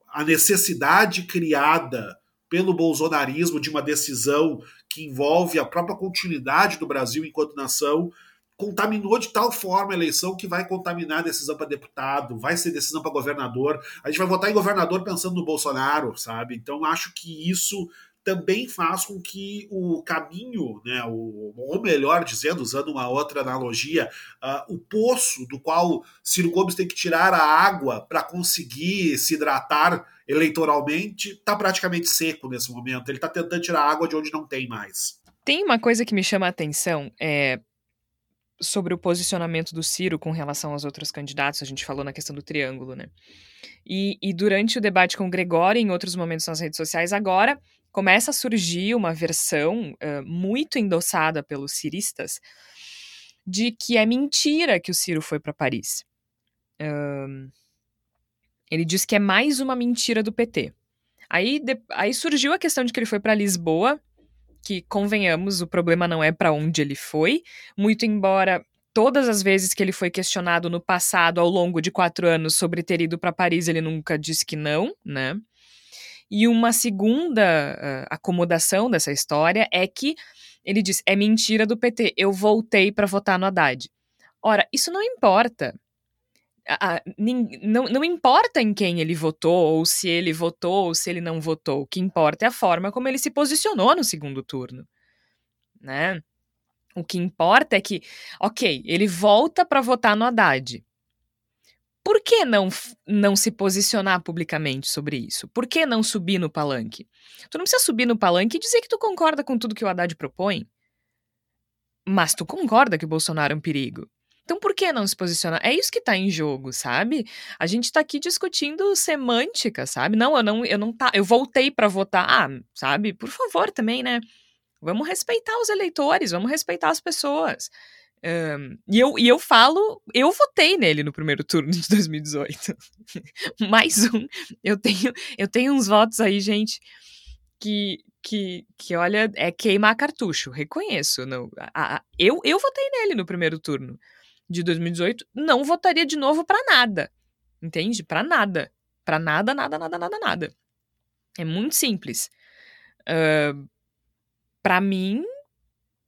a necessidade criada pelo bolsonarismo de uma decisão que envolve a própria continuidade do Brasil enquanto nação contaminou de tal forma a eleição que vai contaminar a decisão para deputado, vai ser decisão para governador. A gente vai votar em governador pensando no Bolsonaro, sabe? Então acho que isso também faz com que o caminho, né, o, ou melhor dizendo, usando uma outra analogia, uh, o poço do qual Ciro Gomes tem que tirar a água para conseguir se hidratar eleitoralmente, está praticamente seco nesse momento. Ele está tentando tirar água de onde não tem mais. Tem uma coisa que me chama a atenção, é sobre o posicionamento do Ciro com relação aos outros candidatos, a gente falou na questão do triângulo, né? E, e durante o debate com o Gregório, em outros momentos nas redes sociais, agora começa a surgir uma versão uh, muito endossada pelos ciristas de que é mentira que o Ciro foi para Paris. Ele diz que é mais uma mentira do PT. Aí, de, aí surgiu a questão de que ele foi para Lisboa, que convenhamos, o problema não é para onde ele foi, muito embora todas as vezes que ele foi questionado no passado, ao longo de quatro anos, sobre ter ido para Paris, ele nunca disse que não, né? E uma segunda uh, acomodação dessa história é que ele diz: é mentira do PT, eu voltei para votar no Haddad. Ora, isso não importa. A, a, não, não importa em quem ele votou, ou se ele votou, ou se ele não votou. O que importa é a forma como ele se posicionou no segundo turno. Né? O que importa é que, ok, ele volta para votar no Haddad. Por que não, não se posicionar publicamente sobre isso? Por que não subir no palanque? Tu não precisa subir no palanque e dizer que tu concorda com tudo que o Haddad propõe. Mas tu concorda que o Bolsonaro é um perigo. Então por que não se posicionar? É isso que tá em jogo, sabe? A gente tá aqui discutindo semântica, sabe? Não, eu não, eu não tá, eu voltei para votar, ah, sabe? Por favor, também, né? Vamos respeitar os eleitores, vamos respeitar as pessoas. Um, e, eu, e eu falo, eu votei nele no primeiro <laughs> turno de 2018. <laughs> Mais um. Eu tenho, eu tenho uns votos aí, gente, que, que, que olha, é queimar cartucho, reconheço. Não, a, a, eu, eu votei nele no primeiro turno de 2018, não votaria de novo para nada. Entende? Para nada. Para nada, nada, nada, nada, nada. É muito simples. Uh, para mim,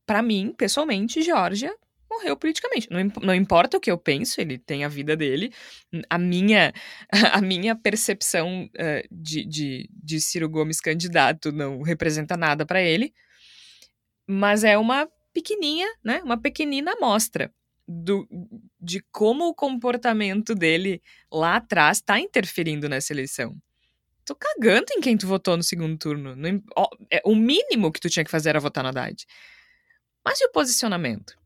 para mim, pessoalmente, Georgia morreu politicamente. Não, não, importa o que eu penso, ele tem a vida dele. A minha, <laughs> a minha percepção uh, de, de, de Ciro Gomes candidato não representa nada para ele. Mas é uma pequenininha, né? Uma pequenina amostra do, de como o comportamento dele lá atrás está interferindo nessa eleição. Tô cagando em quem tu votou no segundo turno. No, ó, é, o mínimo que tu tinha que fazer era votar no Haddad. Mas e o posicionamento?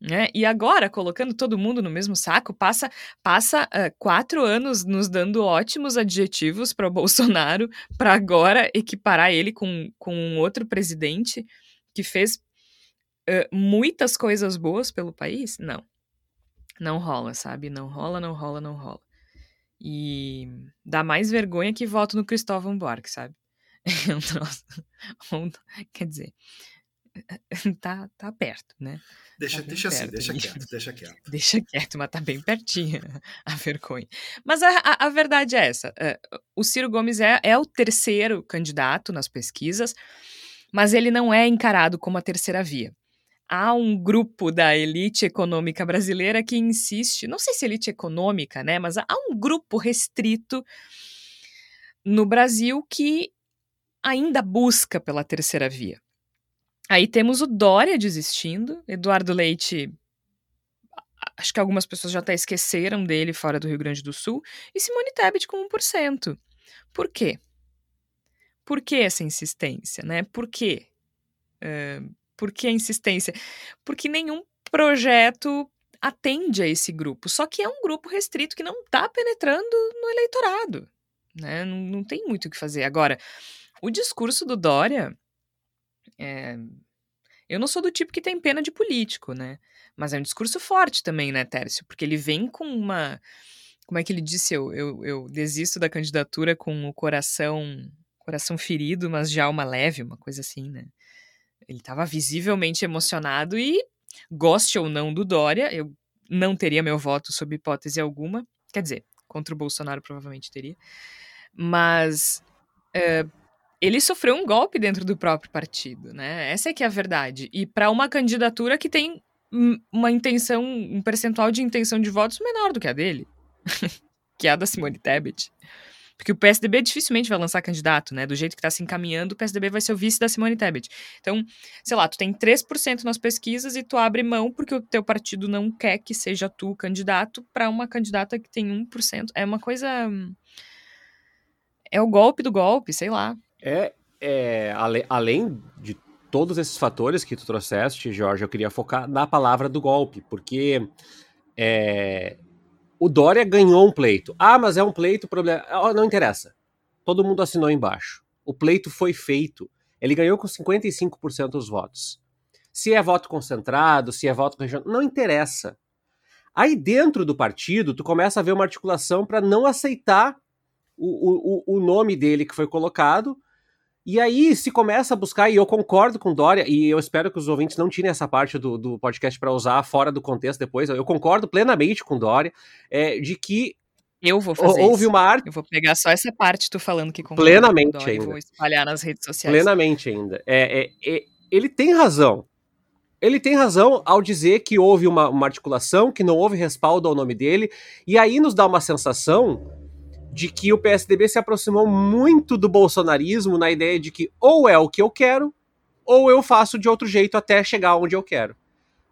Né? E agora, colocando todo mundo no mesmo saco, passa, passa uh, quatro anos nos dando ótimos adjetivos para o <laughs> Bolsonaro, para agora equiparar ele com, com um outro presidente que fez uh, muitas coisas boas pelo país? Não. Não rola, sabe? Não rola, não rola, não rola. E dá mais vergonha que voto no Cristóvão Buarque, sabe? <laughs> É um troço. Quer dizer, <laughs> tá, tá perto, né? Deixa, tá deixa assim, deixa quieto, deixa quieto. <laughs> Deixa quieto, mas tá bem pertinho a vergonha. Mas a, a, a verdade é essa: o Ciro Gomes é, é o terceiro candidato nas pesquisas, mas ele não é encarado como a terceira via. Há um grupo da elite econômica brasileira que insiste, não sei se elite econômica, né, mas há um grupo restrito no Brasil que ainda busca pela terceira via. Aí temos o Dória desistindo, Eduardo Leite. Acho que algumas pessoas já até esqueceram dele fora do Rio Grande do Sul. E Simone Tebet com 1%. Por quê? Por que essa insistência, né? Por quê? Uh, por que a insistência? Porque nenhum projeto atende a esse grupo. Só que é um grupo restrito que não está penetrando no eleitorado. Né? Não, não tem muito o que fazer. Agora, o discurso do Dória é... Eu não sou do tipo que tem pena de político, né? Mas é um discurso forte também, né, Tércio? Porque ele vem com uma. Como é que ele disse? Eu, eu, eu desisto da candidatura com o coração coração ferido, mas de alma leve, uma coisa assim, né? Ele estava visivelmente emocionado e, goste ou não do Dória, eu não teria meu voto sob hipótese alguma. Quer dizer, contra o Bolsonaro provavelmente teria. Mas uh, ele sofreu um golpe dentro do próprio partido, né? Essa é que é a verdade. E para uma candidatura que tem uma intenção, um percentual de intenção de votos menor do que a dele, <laughs> que é a da Simone Tebet. Porque o PSDB dificilmente vai lançar candidato, né? Do jeito que está se encaminhando, o PSDB vai ser o vice da Simone Tebet. Então, sei lá, tu tem 3% nas pesquisas e tu abre mão porque o teu partido não quer que seja tu candidato para uma candidata que tem 1%. É uma coisa. É o golpe do golpe, sei lá. É, é ale, além de todos esses fatores que tu trouxeste, Jorge, eu queria focar na palavra do golpe, porque é, o Dória ganhou um pleito. Ah, mas é um pleito, problema. Não interessa. Todo mundo assinou embaixo. O pleito foi feito. Ele ganhou com 55% dos votos. Se é voto concentrado, se é voto regional, não interessa. Aí dentro do partido, tu começa a ver uma articulação para não aceitar o, o, o nome dele que foi colocado. E aí se começa a buscar, e eu concordo com Dória, e eu espero que os ouvintes não tirem essa parte do, do podcast para usar fora do contexto depois. Eu concordo plenamente com Dória é, de que eu vou fazer Houve isso. uma arte. Eu vou pegar só essa parte tu falando que concorda Plenamente com Dória ainda. e vou espalhar nas redes sociais. Plenamente ainda. É, é, é, ele tem razão. Ele tem razão ao dizer que houve uma, uma articulação, que não houve respaldo ao nome dele, e aí nos dá uma sensação de que o PSDB se aproximou muito do bolsonarismo na ideia de que ou é o que eu quero, ou eu faço de outro jeito até chegar onde eu quero.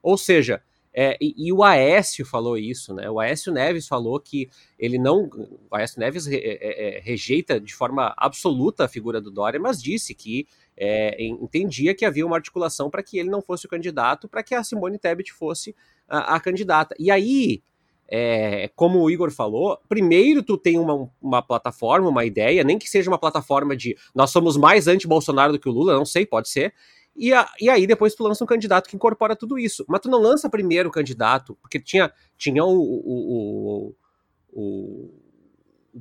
Ou seja, é, e, e, o Aécio falou isso, né? O Aécio Neves falou que ele não. O Aécio Neves re, é, é, rejeita de forma absoluta a figura do Dória, mas disse que é, entendia que havia uma articulação para que ele não fosse o candidato, para que a Simone Tebet fosse a, a candidata. E aí, é, como o Igor falou, primeiro tu tem uma, uma plataforma, uma ideia, nem que seja uma plataforma de nós somos mais anti-Bolsonaro do que o Lula, não sei, pode ser. E, a, e aí depois tu lança um candidato que incorpora tudo isso. Mas tu não lança primeiro o candidato, porque tinha, tinha o, o, o,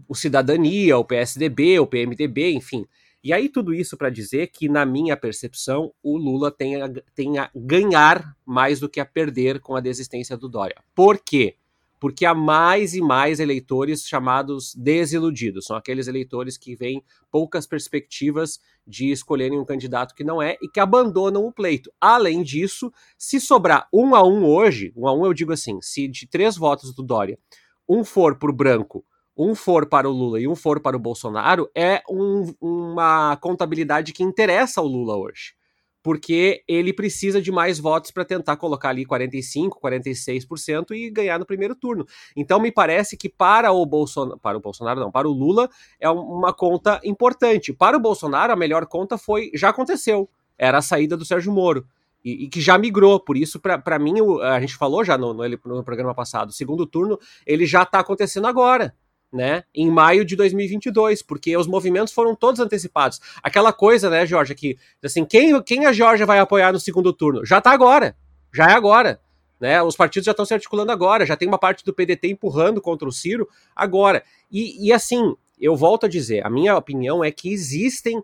o, Cidadania, o PSDB, o PMDB, enfim. E aí tudo isso para dizer que, na minha percepção, o Lula tem a, tem a ganhar mais do que a perder com a desistência do Dória. Por quê? Porque há mais e mais eleitores chamados desiludidos. São aqueles eleitores que veem poucas perspectivas de escolherem um candidato que não é e que abandonam o pleito. Além disso, se sobrar um a um hoje, um a um eu digo assim, se de três votos do Dória, um for por branco, um for para o Lula e um for para o Bolsonaro, é um, uma contabilidade que interessa ao Lula hoje porque ele precisa de mais votos para tentar colocar ali 45, 46% e ganhar no primeiro turno. Então me parece que para o Bolsonaro, para o Bolsonaro não, para o Lula é uma conta importante. Para o Bolsonaro a melhor conta foi já aconteceu, era a saída do Sérgio Moro. E, e que já migrou, por isso, para mim, a gente falou já no, no, no programa passado, o segundo turno, ele já está acontecendo agora né, em maio de 2022, porque os movimentos foram todos antecipados. Aquela coisa, né, Georgia, que assim, quem, quem a Georgia vai apoiar no segundo turno? Já tá agora. Já é agora. Né, os partidos já estão se articulando agora, já tem uma parte do PDT empurrando contra o Ciro agora. E, e assim, eu volto a dizer, a minha opinião é que existem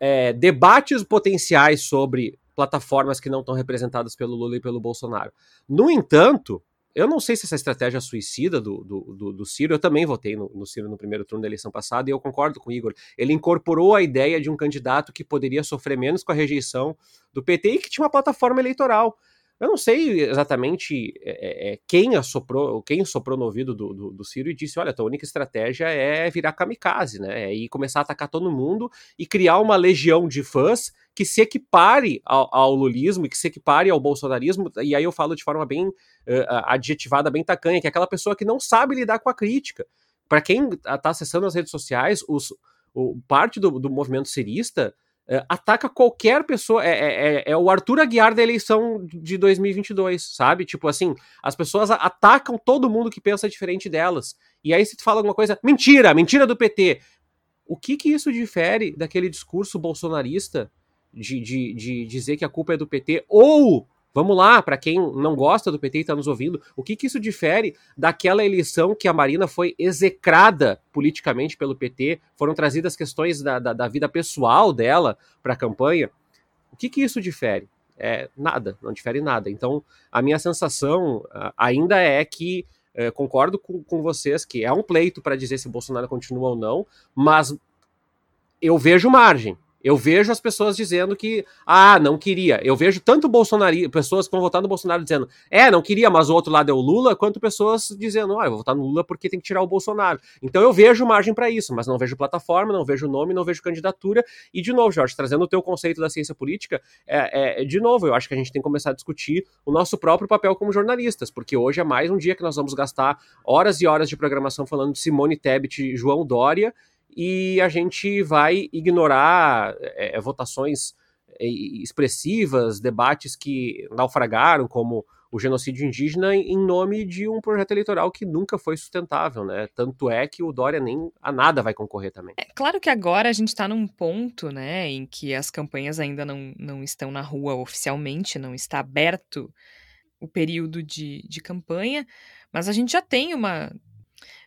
é, debates potenciais sobre plataformas que não estão representadas pelo Lula e pelo Bolsonaro. No entanto, eu não sei se essa estratégia suicida do, do, do, do Ciro, eu também votei no, no, Ciro no primeiro turno da eleição passada e eu concordo com o Igor. Ele incorporou a ideia de um candidato que poderia sofrer menos com a rejeição do PT e que tinha uma plataforma eleitoral. Eu não sei exatamente é, é, é, quem assoprou, quem soprou no ouvido do, do, do, Ciro e disse: olha, a tua única estratégia é virar kamikaze, né? É ir começar a atacar todo mundo e criar uma legião de fãs que se equipare ao, ao, lulismo e que se equipare ao bolsonarismo, e aí eu falo de forma bem uh, adjetivada, bem tacanha, que é aquela pessoa que não sabe lidar com a crítica. Para quem está acessando as redes sociais, os, o, parte do, do movimento cirista ataca qualquer pessoa. É, é, é, é, o Arthur Aguiar da eleição de 2022, sabe? Tipo assim, as pessoas atacam todo mundo que pensa diferente delas. E aí, se tu fala alguma coisa, mentira, mentira do PT. O que que isso difere daquele discurso bolsonarista de, de, de dizer que a culpa é do PT, ou Vamos lá, para quem não gosta do PT e está nos ouvindo, o que, que isso difere daquela eleição que a Marina foi execrada politicamente pelo PT? Foram trazidas questões da, da, da vida pessoal dela para a campanha. O que, que isso difere? É, nada, não difere nada. Então, a minha sensação ainda é que uh, concordo com, com vocês que é um pleito para dizer se Bolsonaro continua ou não, mas eu vejo margem. Eu vejo as pessoas dizendo que, ah, não queria. Eu vejo tanto Bolsonaro, pessoas que vão votar no Bolsonaro dizendo, é, não queria, mas o outro lado é o Lula, quanto pessoas dizendo, ah, eu vou votar no Lula porque tem que tirar o Bolsonaro. Então eu vejo margem para isso, mas não vejo plataforma, não vejo nome, não vejo candidatura. E de novo, Jorge, trazendo o teu conceito da ciência política, é, é, de novo, eu acho que a gente tem que começar a discutir o nosso próprio papel como jornalistas, porque hoje é mais um dia que nós vamos gastar horas e horas de programação falando de Simone Tebet e João Dória e a gente vai ignorar é, votações expressivas, debates que naufragaram, como o genocídio indígena em nome de um projeto eleitoral que nunca foi sustentável, né? Tanto é que o Dória nem a nada vai concorrer também. É claro que agora a gente está num ponto, né, em que as campanhas ainda não, não estão na rua oficialmente, não está aberto o período de, de campanha, mas a gente já tem uma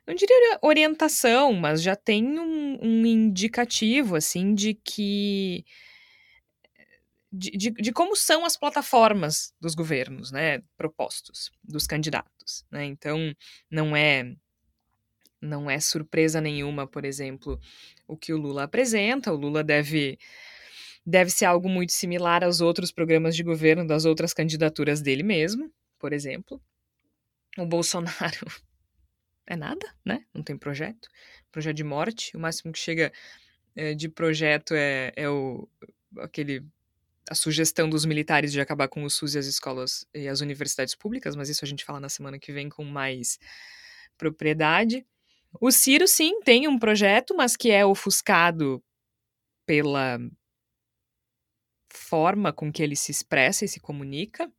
não diria orientação, mas já tem um, um indicativo, assim, de que. De, de, de, como são as plataformas dos governos, né, propostos, dos candidatos, né, então não é não é surpresa nenhuma, por exemplo, o que o Lula apresenta, o Lula deve deve ser algo muito similar aos outros programas de governo das outras candidaturas dele mesmo, por exemplo, o Bolsonaro é nada, né? Não tem projeto. Projeto de morte. O máximo que chega é, de projeto é, é o, aquele a sugestão dos militares de acabar com o SUS e as escolas e as universidades públicas, mas isso a gente fala na semana que vem com mais propriedade. O Ciro, sim, tem um projeto, mas que é ofuscado pela forma com que ele se expressa e se comunica.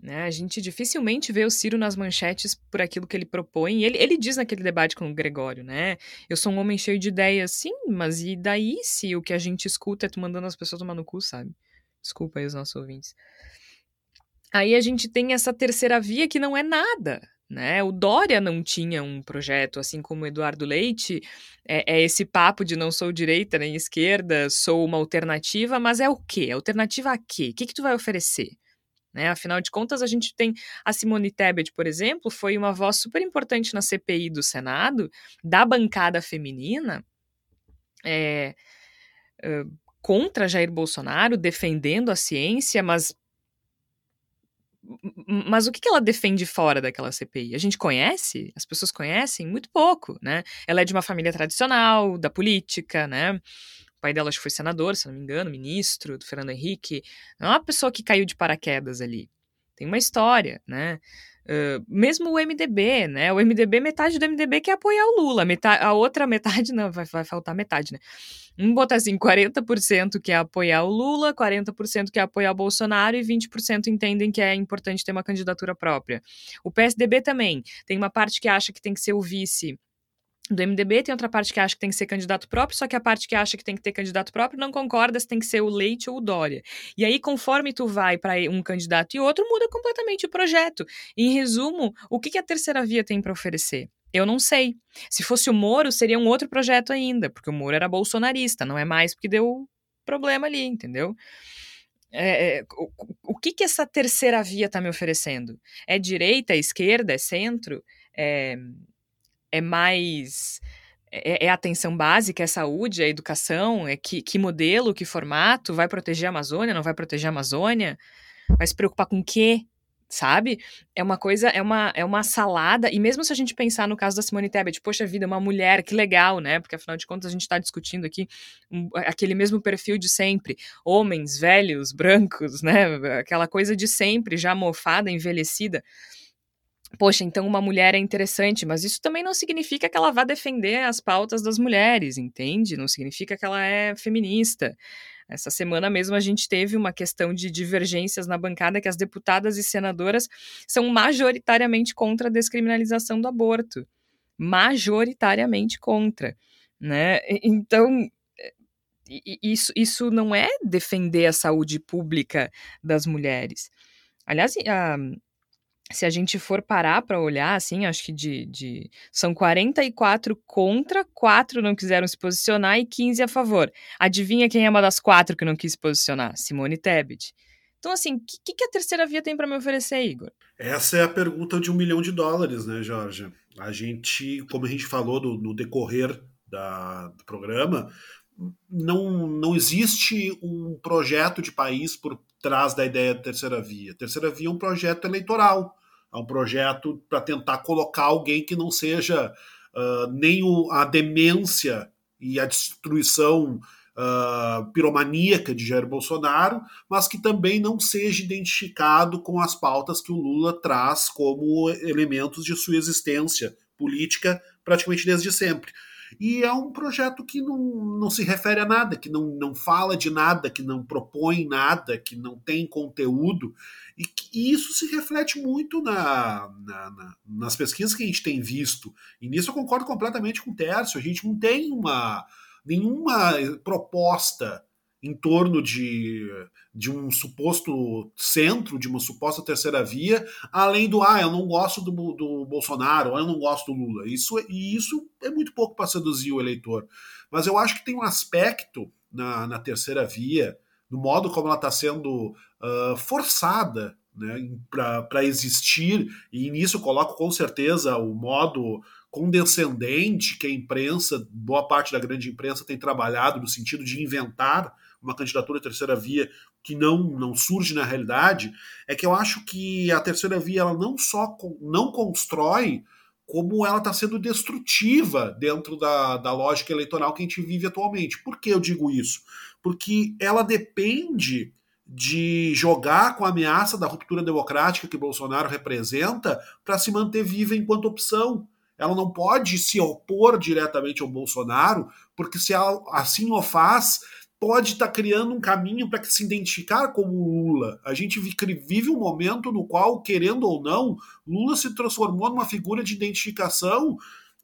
Né? A gente dificilmente vê o Ciro nas manchetes por aquilo que ele propõe. Ele, ele diz naquele debate com o Gregório, né? Eu sou um homem cheio de ideias, sim, mas e daí se o que a gente escuta é tu mandando as pessoas tomar no cu, sabe? Desculpa aí os nossos ouvintes. Aí a gente tem essa terceira via que não é nada, né? O Dória não tinha um projeto, assim como o Eduardo Leite, é, é, esse papo de não sou direita nem esquerda, sou uma alternativa, mas é o quê? Alternativa a quê? O que, que tu vai oferecer? Né? Afinal de contas, a gente tem a Simone Tebet, por exemplo, foi uma voz super importante na CPI do Senado, da bancada feminina, é, é, contra Jair Bolsonaro, defendendo a ciência, mas. Mas o que ela defende fora daquela CPI? A gente conhece? As pessoas conhecem? Muito pouco, né? Ela é de uma família tradicional, da política, né? Pai dela acho que foi senador, se não me engano, ministro do Fernando Henrique. Não é uma pessoa que caiu de paraquedas ali. Tem uma história, né? Uh, mesmo o MDB, né? O MDB, metade do MDB quer apoiar o Lula, metade, a outra metade, <laughs> não, vai, vai faltar metade, né? Vamos botar assim: 40% quer apoiar o Lula, 40% quer apoiar o Bolsonaro e 20% entendem que é importante ter uma candidatura própria. O PSDB também tem uma parte que acha que tem que ser o vice do MDB, tem outra parte que acha que tem que ser candidato próprio, só que a parte que acha que tem que ter candidato próprio não concorda se tem que ser o Leite ou o Dória. E aí, conforme tu vai para um candidato e outro, muda completamente o projeto. Em resumo, o que, que a terceira via tem para oferecer? Eu não sei. Se fosse o Moro, seria um outro projeto ainda, porque o Moro era bolsonarista, não é mais porque deu problema ali, entendeu? É, é o, o que, que essa terceira via está me oferecendo? É direita, é esquerda, é centro? É, é mais. É, é, atenção básica, é saúde, é a educação, é que, que modelo, que formato, vai proteger a Amazônia, não vai proteger a Amazônia? Vai se preocupar com o quê? Sabe? É uma coisa, é uma, é uma salada, e mesmo se a gente pensar no caso da Simone Tebet, poxa vida, uma mulher, que legal, né? Porque afinal de contas a gente está discutindo aqui um, aquele mesmo perfil de sempre, homens velhos, brancos, né? Aquela coisa de sempre, já mofada, envelhecida poxa, então uma mulher é interessante, mas isso também não significa que ela vá defender as pautas das mulheres, entende? Não significa que ela é feminista. Essa semana mesmo a gente teve uma questão de divergências na bancada que as deputadas e senadoras são majoritariamente contra a descriminalização do aborto. Majoritariamente contra, né? Então, isso, isso não é defender a saúde pública das mulheres. Aliás, a, se a gente for parar para olhar, assim, acho que de, de, São 44 contra, 4 não quiseram se posicionar e 15 a favor. Adivinha quem é uma das quatro que não quis se posicionar? Simone Tebet. Então, assim, o que, que, a terceira via tem para me oferecer, Igor? Essa é a pergunta de um milhão de dólares, né, Jorge? A gente, como a gente falou no, no decorrer da, do programa, não, não existe um projeto de país por trás da ideia da terceira via. A terceira via é um projeto eleitoral é um projeto para tentar colocar alguém que não seja uh, nem o, a demência e a destruição uh, piromaníaca de Jair Bolsonaro, mas que também não seja identificado com as pautas que o Lula traz como elementos de sua existência política praticamente desde sempre. E é um projeto que não, não se refere a nada, que não, não fala de nada, que não propõe nada, que não tem conteúdo. E, e isso se reflete muito na, na, na, nas pesquisas que a gente tem visto. E nisso eu concordo completamente com o Tércio. A gente não tem uma, nenhuma proposta em torno de, de um suposto centro, de uma suposta terceira via, além do ah, eu não gosto do, do Bolsonaro, ou eu não gosto do Lula. Isso, e isso é muito pouco para seduzir o eleitor. Mas eu acho que tem um aspecto na, na terceira via, no modo como ela está sendo uh, forçada né, para existir, e nisso coloco com certeza o modo condescendente que a imprensa, boa parte da grande imprensa, tem trabalhado no sentido de inventar uma candidatura à terceira via que não, não surge na realidade, é que eu acho que a terceira via ela não só não constrói, como ela está sendo destrutiva dentro da, da lógica eleitoral que a gente vive atualmente. Por que eu digo isso? Porque ela depende de jogar com a ameaça da ruptura democrática que Bolsonaro representa para se manter viva enquanto opção. Ela não pode se opor diretamente ao Bolsonaro, porque se ela assim o faz, pode estar tá criando um caminho para se identificar como Lula. A gente vive um momento no qual, querendo ou não, Lula se transformou numa figura de identificação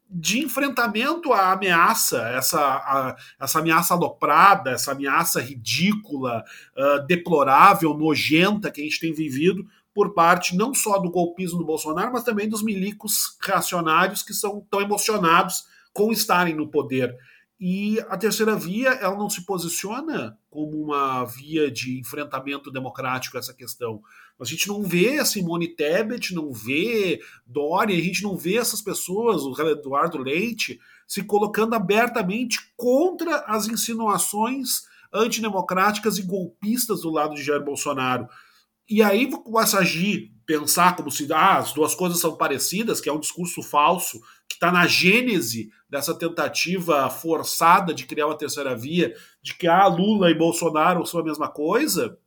de enfrentamento à ameaça, essa, a, essa ameaça aloprada, essa ameaça ridícula, uh, deplorável, nojenta que a gente tem vivido por parte não só do golpismo do Bolsonaro, mas também dos milicos reacionários que são tão emocionados com estarem no poder. E a terceira via, ela não se posiciona como uma via de enfrentamento democrático a essa questão. A gente não vê Simone Tebet, não vê Dória, a gente não vê essas pessoas, o Eduardo Leite, se colocando abertamente contra as insinuações antidemocráticas e golpistas do lado de Jair Bolsonaro. E aí começa a agir, pensar como se ah, as duas coisas são parecidas, que é um discurso falso, está na gênese dessa tentativa forçada de criar uma terceira via, de que ah, Lula e Bolsonaro são a mesma coisa,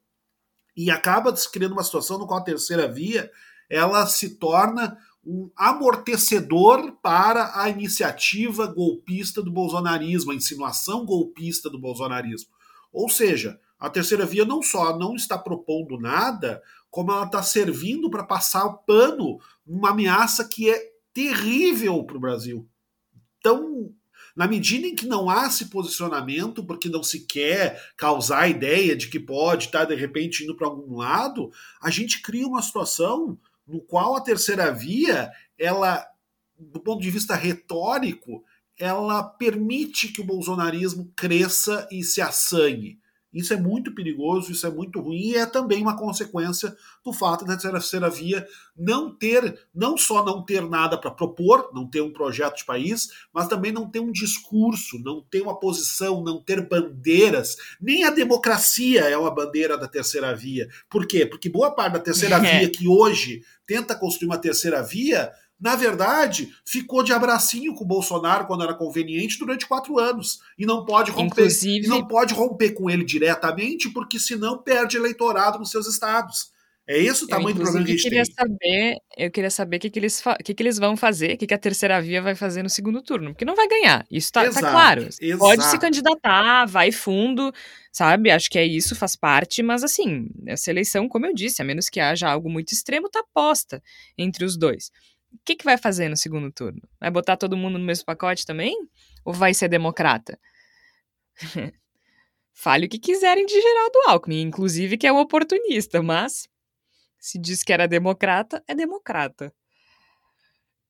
e acaba se criando uma situação no qual a terceira via ela se torna um amortecedor para a iniciativa golpista do bolsonarismo, a insinuação golpista do bolsonarismo. Ou seja, a terceira via não só não está propondo nada, como ela está servindo para passar o pano numa ameaça que é terrível para o Brasil. Então, na medida em que não há esse posicionamento, porque não se quer causar a ideia de que pode estar de repente indo para algum lado, a gente cria uma situação no qual a terceira via, ela, do ponto de vista retórico, ela permite que o bolsonarismo cresça e se assanhe. Isso é muito perigoso, isso é muito ruim e é também uma consequência do fato da terceira via não ter, não só não ter nada para propor, não ter um projeto de país, mas também não ter um discurso, não ter uma posição, não ter bandeiras. Nem a democracia é uma bandeira da terceira via. Por quê? Porque boa parte da terceira <laughs> via que hoje tenta construir uma terceira via na verdade, ficou de abracinho com o Bolsonaro quando era conveniente durante quatro anos. E não pode romper, Inclusive... não pode romper com ele diretamente, porque senão perde eleitorado nos seus estados. É esse o tamanho do problema que a gente queria tem. Saber, eu queria saber o que, que, eles, que, que eles vão fazer, o que, que a terceira via vai fazer no segundo turno. Porque não vai ganhar. Isso tá, tá claro. Exato. Pode se candidatar, vai fundo, sabe? Acho que é isso, faz parte. Mas assim, essa eleição, como eu disse, a menos que haja algo muito extremo, tá posta entre os dois o que, que vai fazer no segundo turno? Vai botar todo mundo no mesmo pacote também? Ou vai ser democrata? <laughs> Fale o que quiserem de Geraldo Alckmin, inclusive que é um oportunista, mas se diz que era democrata, é democrata.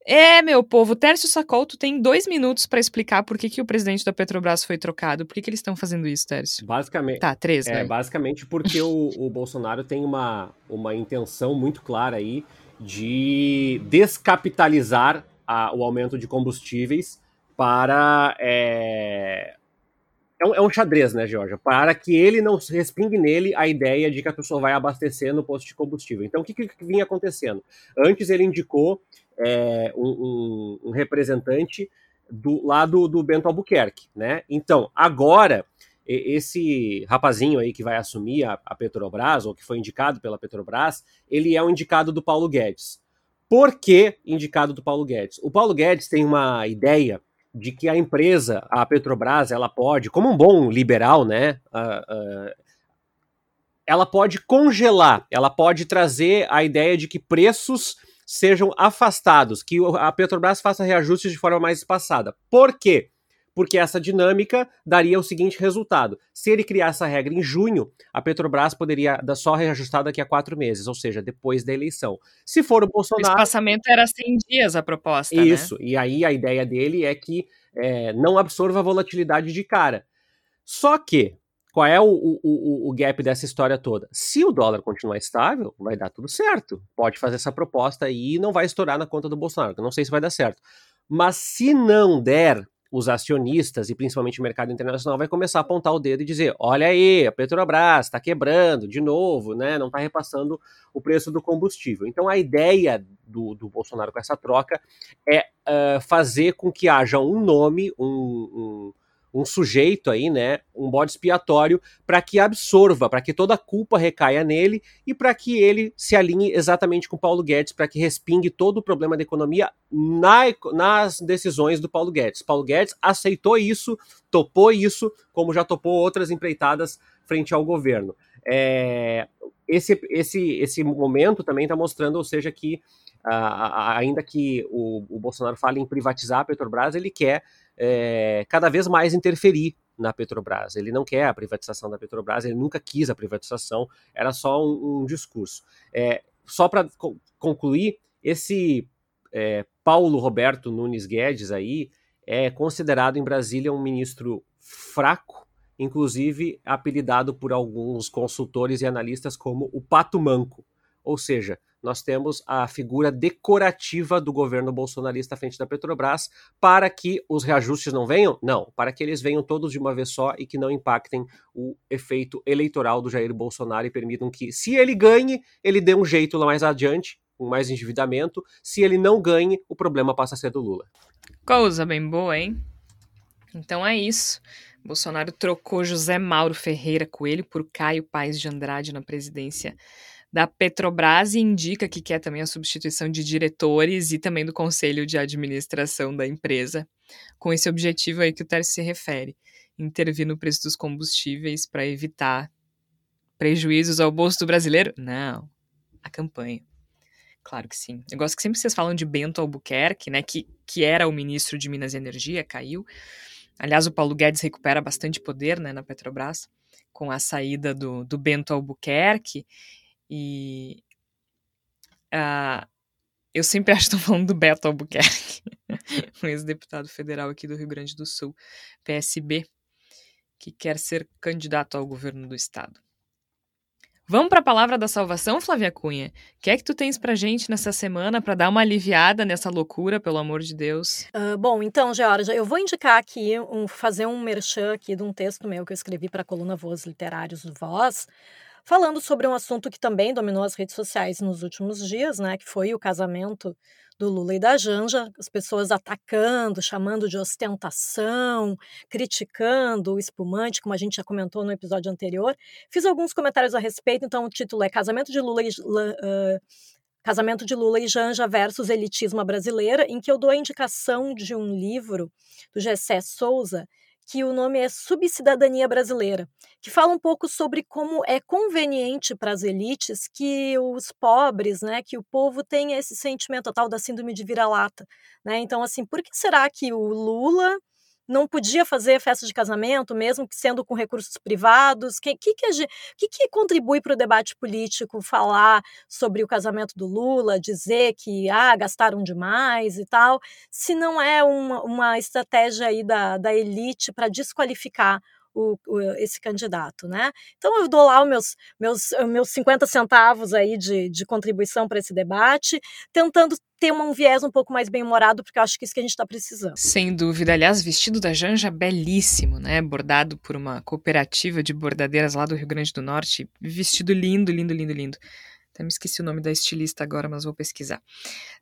É, meu povo, Tércio Sacolto tem dois minutos para explicar por que, que o presidente da Petrobras foi trocado. Por que, que eles estão fazendo isso, Tércio? Basicamente. Tá, três, É, basicamente porque o, o Bolsonaro tem uma, uma intenção muito clara aí de descapitalizar a, o aumento de combustíveis para. É... É, um, é um xadrez, né, Georgia? Para que ele não respingue nele a ideia de que a pessoa vai abastecer no posto de combustível. Então, o que, que vinha acontecendo? Antes ele indicou é, um, um, um representante do lado do Bento Albuquerque, né? Então, agora esse rapazinho aí que vai assumir a, a, Petrobras, ou que foi indicado pela Petrobras, ele é o indicado do Paulo Guedes. Por que indicado do Paulo Guedes? O Paulo Guedes tem uma ideia de que a empresa, a Petrobras, ela pode, como um bom liberal, né, uh, uh, ela pode congelar, ela pode trazer a ideia de que preços sejam afastados, que a Petrobras faça reajustes de forma mais espaçada. Por quê? Porque essa dinâmica daria o seguinte resultado: se ele criar essa regra em junho, a Petrobras poderia dar só reajustar daqui a quatro meses, ou seja, depois da eleição. Se for o Bolsonaro. O espaçamento era 100 dias a proposta. Né? Isso, né? e aí a ideia dele é que é, não absorva a volatilidade de cara. Só que qual é o, o, o, gap dessa história toda? Se o dólar continuar estável, vai dar tudo certo. Pode fazer essa proposta aí e não vai estourar na conta do Bolsonaro. Eu não sei se vai dar certo. Mas se não der, os acionistas e principalmente o mercado internacional vai começar a apontar o dedo e dizer: olha aí, a Petrobras está quebrando de novo, né? Não está repassando o preço do combustível. Então a ideia do, do Bolsonaro com essa troca é uh, fazer com que haja um nome, um, um um sujeito aí, né, um bode expiatório, para que absorva, para que toda a culpa recaia nele e para que ele se alinhe exatamente com Paulo Guedes, para que respingue todo o problema da economia na, nas decisões do Paulo Guedes. Paulo Guedes aceitou isso, topou isso, como já topou outras empreitadas frente ao governo. É, esse, esse, esse momento também está mostrando, ou seja, que ainda que o, o Bolsonaro fale em privatizar a Petrobras, ele quer é, cada vez mais interferir na Petrobras. Ele não quer a privatização da Petrobras, ele nunca quis a privatização, era só um, um discurso. É, só para co concluir, esse é, Paulo Roberto Nunes Guedes aí é considerado em Brasília um ministro fraco, inclusive apelidado por alguns consultores e analistas como o pato manco, ou seja, nós temos a figura decorativa do governo bolsonarista à frente da Petrobras para que os reajustes não venham? Não, para que eles venham todos de uma vez só e que não impactem o efeito eleitoral do Jair Bolsonaro e permitam que, se ele ganhe, ele dê um jeito lá mais adiante, com mais endividamento. Se ele não ganhe, o problema passa a ser do Lula. Coisa bem boa, hein? Então é isso. Bolsonaro trocou José Mauro Ferreira Coelho por Caio Paes de Andrade na presidência da Petrobras e indica que quer também a substituição de diretores e também do conselho de administração da empresa, com esse objetivo aí que o Tércio se refere, intervir no preço dos combustíveis para evitar prejuízos ao bolso do brasileiro? Não, a campanha. Claro que sim. Eu gosto que sempre vocês falam de Bento Albuquerque, né, que, que era o ministro de Minas e Energia, caiu. Aliás, o Paulo Guedes recupera bastante poder né, na Petrobras com a saída do, do Bento Albuquerque. E uh, eu sempre acho que estão falando do Beto Albuquerque, <laughs> um ex-deputado federal aqui do Rio Grande do Sul, PSB, que quer ser candidato ao governo do estado. Vamos para a palavra da salvação, Flávia Cunha. O que é que tu tens para gente nessa semana para dar uma aliviada nessa loucura, pelo amor de Deus? Uh, bom, então, Georgia, eu vou indicar aqui, um, fazer um merchan aqui de um texto meu que eu escrevi para a coluna Voz Literários do Voz, falando sobre um assunto que também dominou as redes sociais nos últimos dias, né, que foi o casamento do Lula e da Janja, as pessoas atacando, chamando de ostentação, criticando o espumante, como a gente já comentou no episódio anterior. Fiz alguns comentários a respeito, então o título é Casamento de Lula e uh, Casamento de Lula e Janja versus Elitismo Brasileira, em que eu dou a indicação de um livro do Gessé Souza, que o nome é Subcidadania Brasileira, que fala um pouco sobre como é conveniente para as elites que os pobres, né, que o povo tenha esse sentimento tal da síndrome de vira-lata, né? Então assim, por que será que o Lula não podia fazer festa de casamento, mesmo que sendo com recursos privados? O que, que, que, que, contribui para o debate político falar sobre o casamento do Lula, dizer que ah, gastaram demais e tal, se não é uma, uma estratégia aí da, da elite para desqualificar o, o, esse candidato, né? Então eu dou lá os meus, meus, meus 50 centavos aí de, de contribuição para esse debate, tentando ter um viés um pouco mais bem-humorado, porque eu acho que é isso que a gente está precisando. Sem dúvida. Aliás, vestido da Janja, belíssimo, né? Bordado por uma cooperativa de bordadeiras lá do Rio Grande do Norte. Vestido lindo, lindo, lindo, lindo. Até me esqueci o nome da estilista agora, mas vou pesquisar.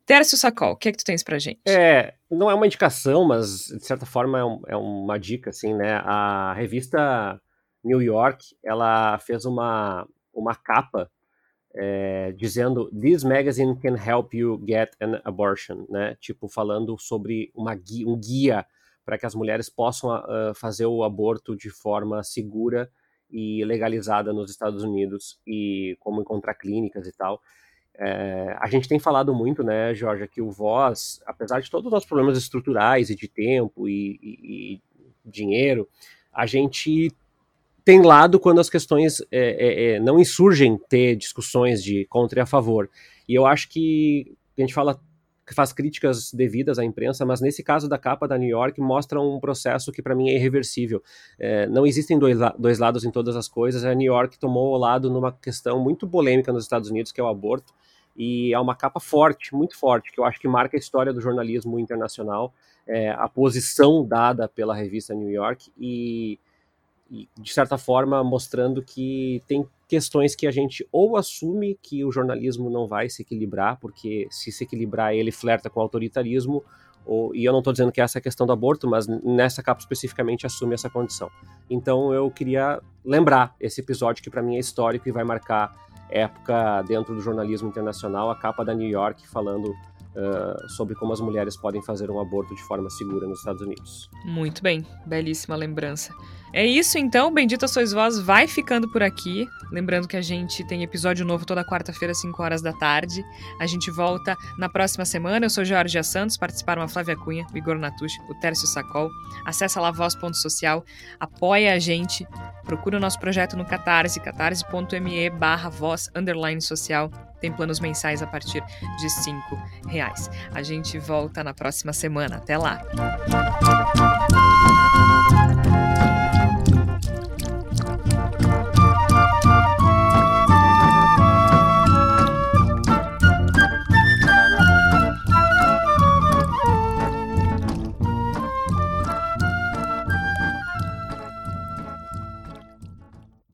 Tércio Sacol, o que é que tu tens pra gente? É, não é uma indicação, mas de certa forma é, um, é uma dica, assim, né? A revista New York, ela fez uma, uma capa é, dizendo This magazine can help you get an abortion, né? Tipo, falando sobre uma guia, um guia para que as mulheres possam uh, fazer o aborto de forma segura e legalizada nos Estados Unidos e como encontrar clínicas e tal. É, a gente tem falado muito, né, Jorge, que o Voz, apesar de todos os nossos problemas estruturais e de tempo e, e, e dinheiro, a gente tem lado quando as questões é, é, não insurgem ter discussões de contra e a favor. E eu acho que a gente fala faz críticas devidas à imprensa, mas nesse caso da capa da New York mostra um processo que para mim é irreversível. É, não existem dois, dois lados em todas as coisas. A New York tomou o lado numa questão muito polêmica nos Estados Unidos, que é o aborto, e é uma capa forte, muito forte, que eu acho que marca a história do jornalismo internacional, é, a posição dada pela revista New York e de certa forma, mostrando que tem questões que a gente ou assume que o jornalismo não vai se equilibrar, porque se se equilibrar ele flerta com o autoritarismo, ou, e eu não estou dizendo que essa é a questão do aborto, mas nessa capa especificamente assume essa condição. Então eu queria lembrar esse episódio que para mim é histórico e vai marcar época dentro do jornalismo internacional, a capa da New York falando Uh, sobre como as mulheres podem fazer um aborto de forma segura nos Estados Unidos. Muito bem, belíssima lembrança. É isso então, Bendita Sois Vós vai ficando por aqui. Lembrando que a gente tem episódio novo toda quarta-feira, às 5 horas da tarde. A gente volta na próxima semana. Eu sou Jorge Santos, participaram a Flávia Cunha, o Igor Natucci, o Tércio Sacol. Acesse lá voz.social, apoia a gente, procura o nosso projeto no Catarse, catarse.me barra voz underline social. Tem planos mensais a partir de 5 reais. A gente volta na próxima semana. Até lá!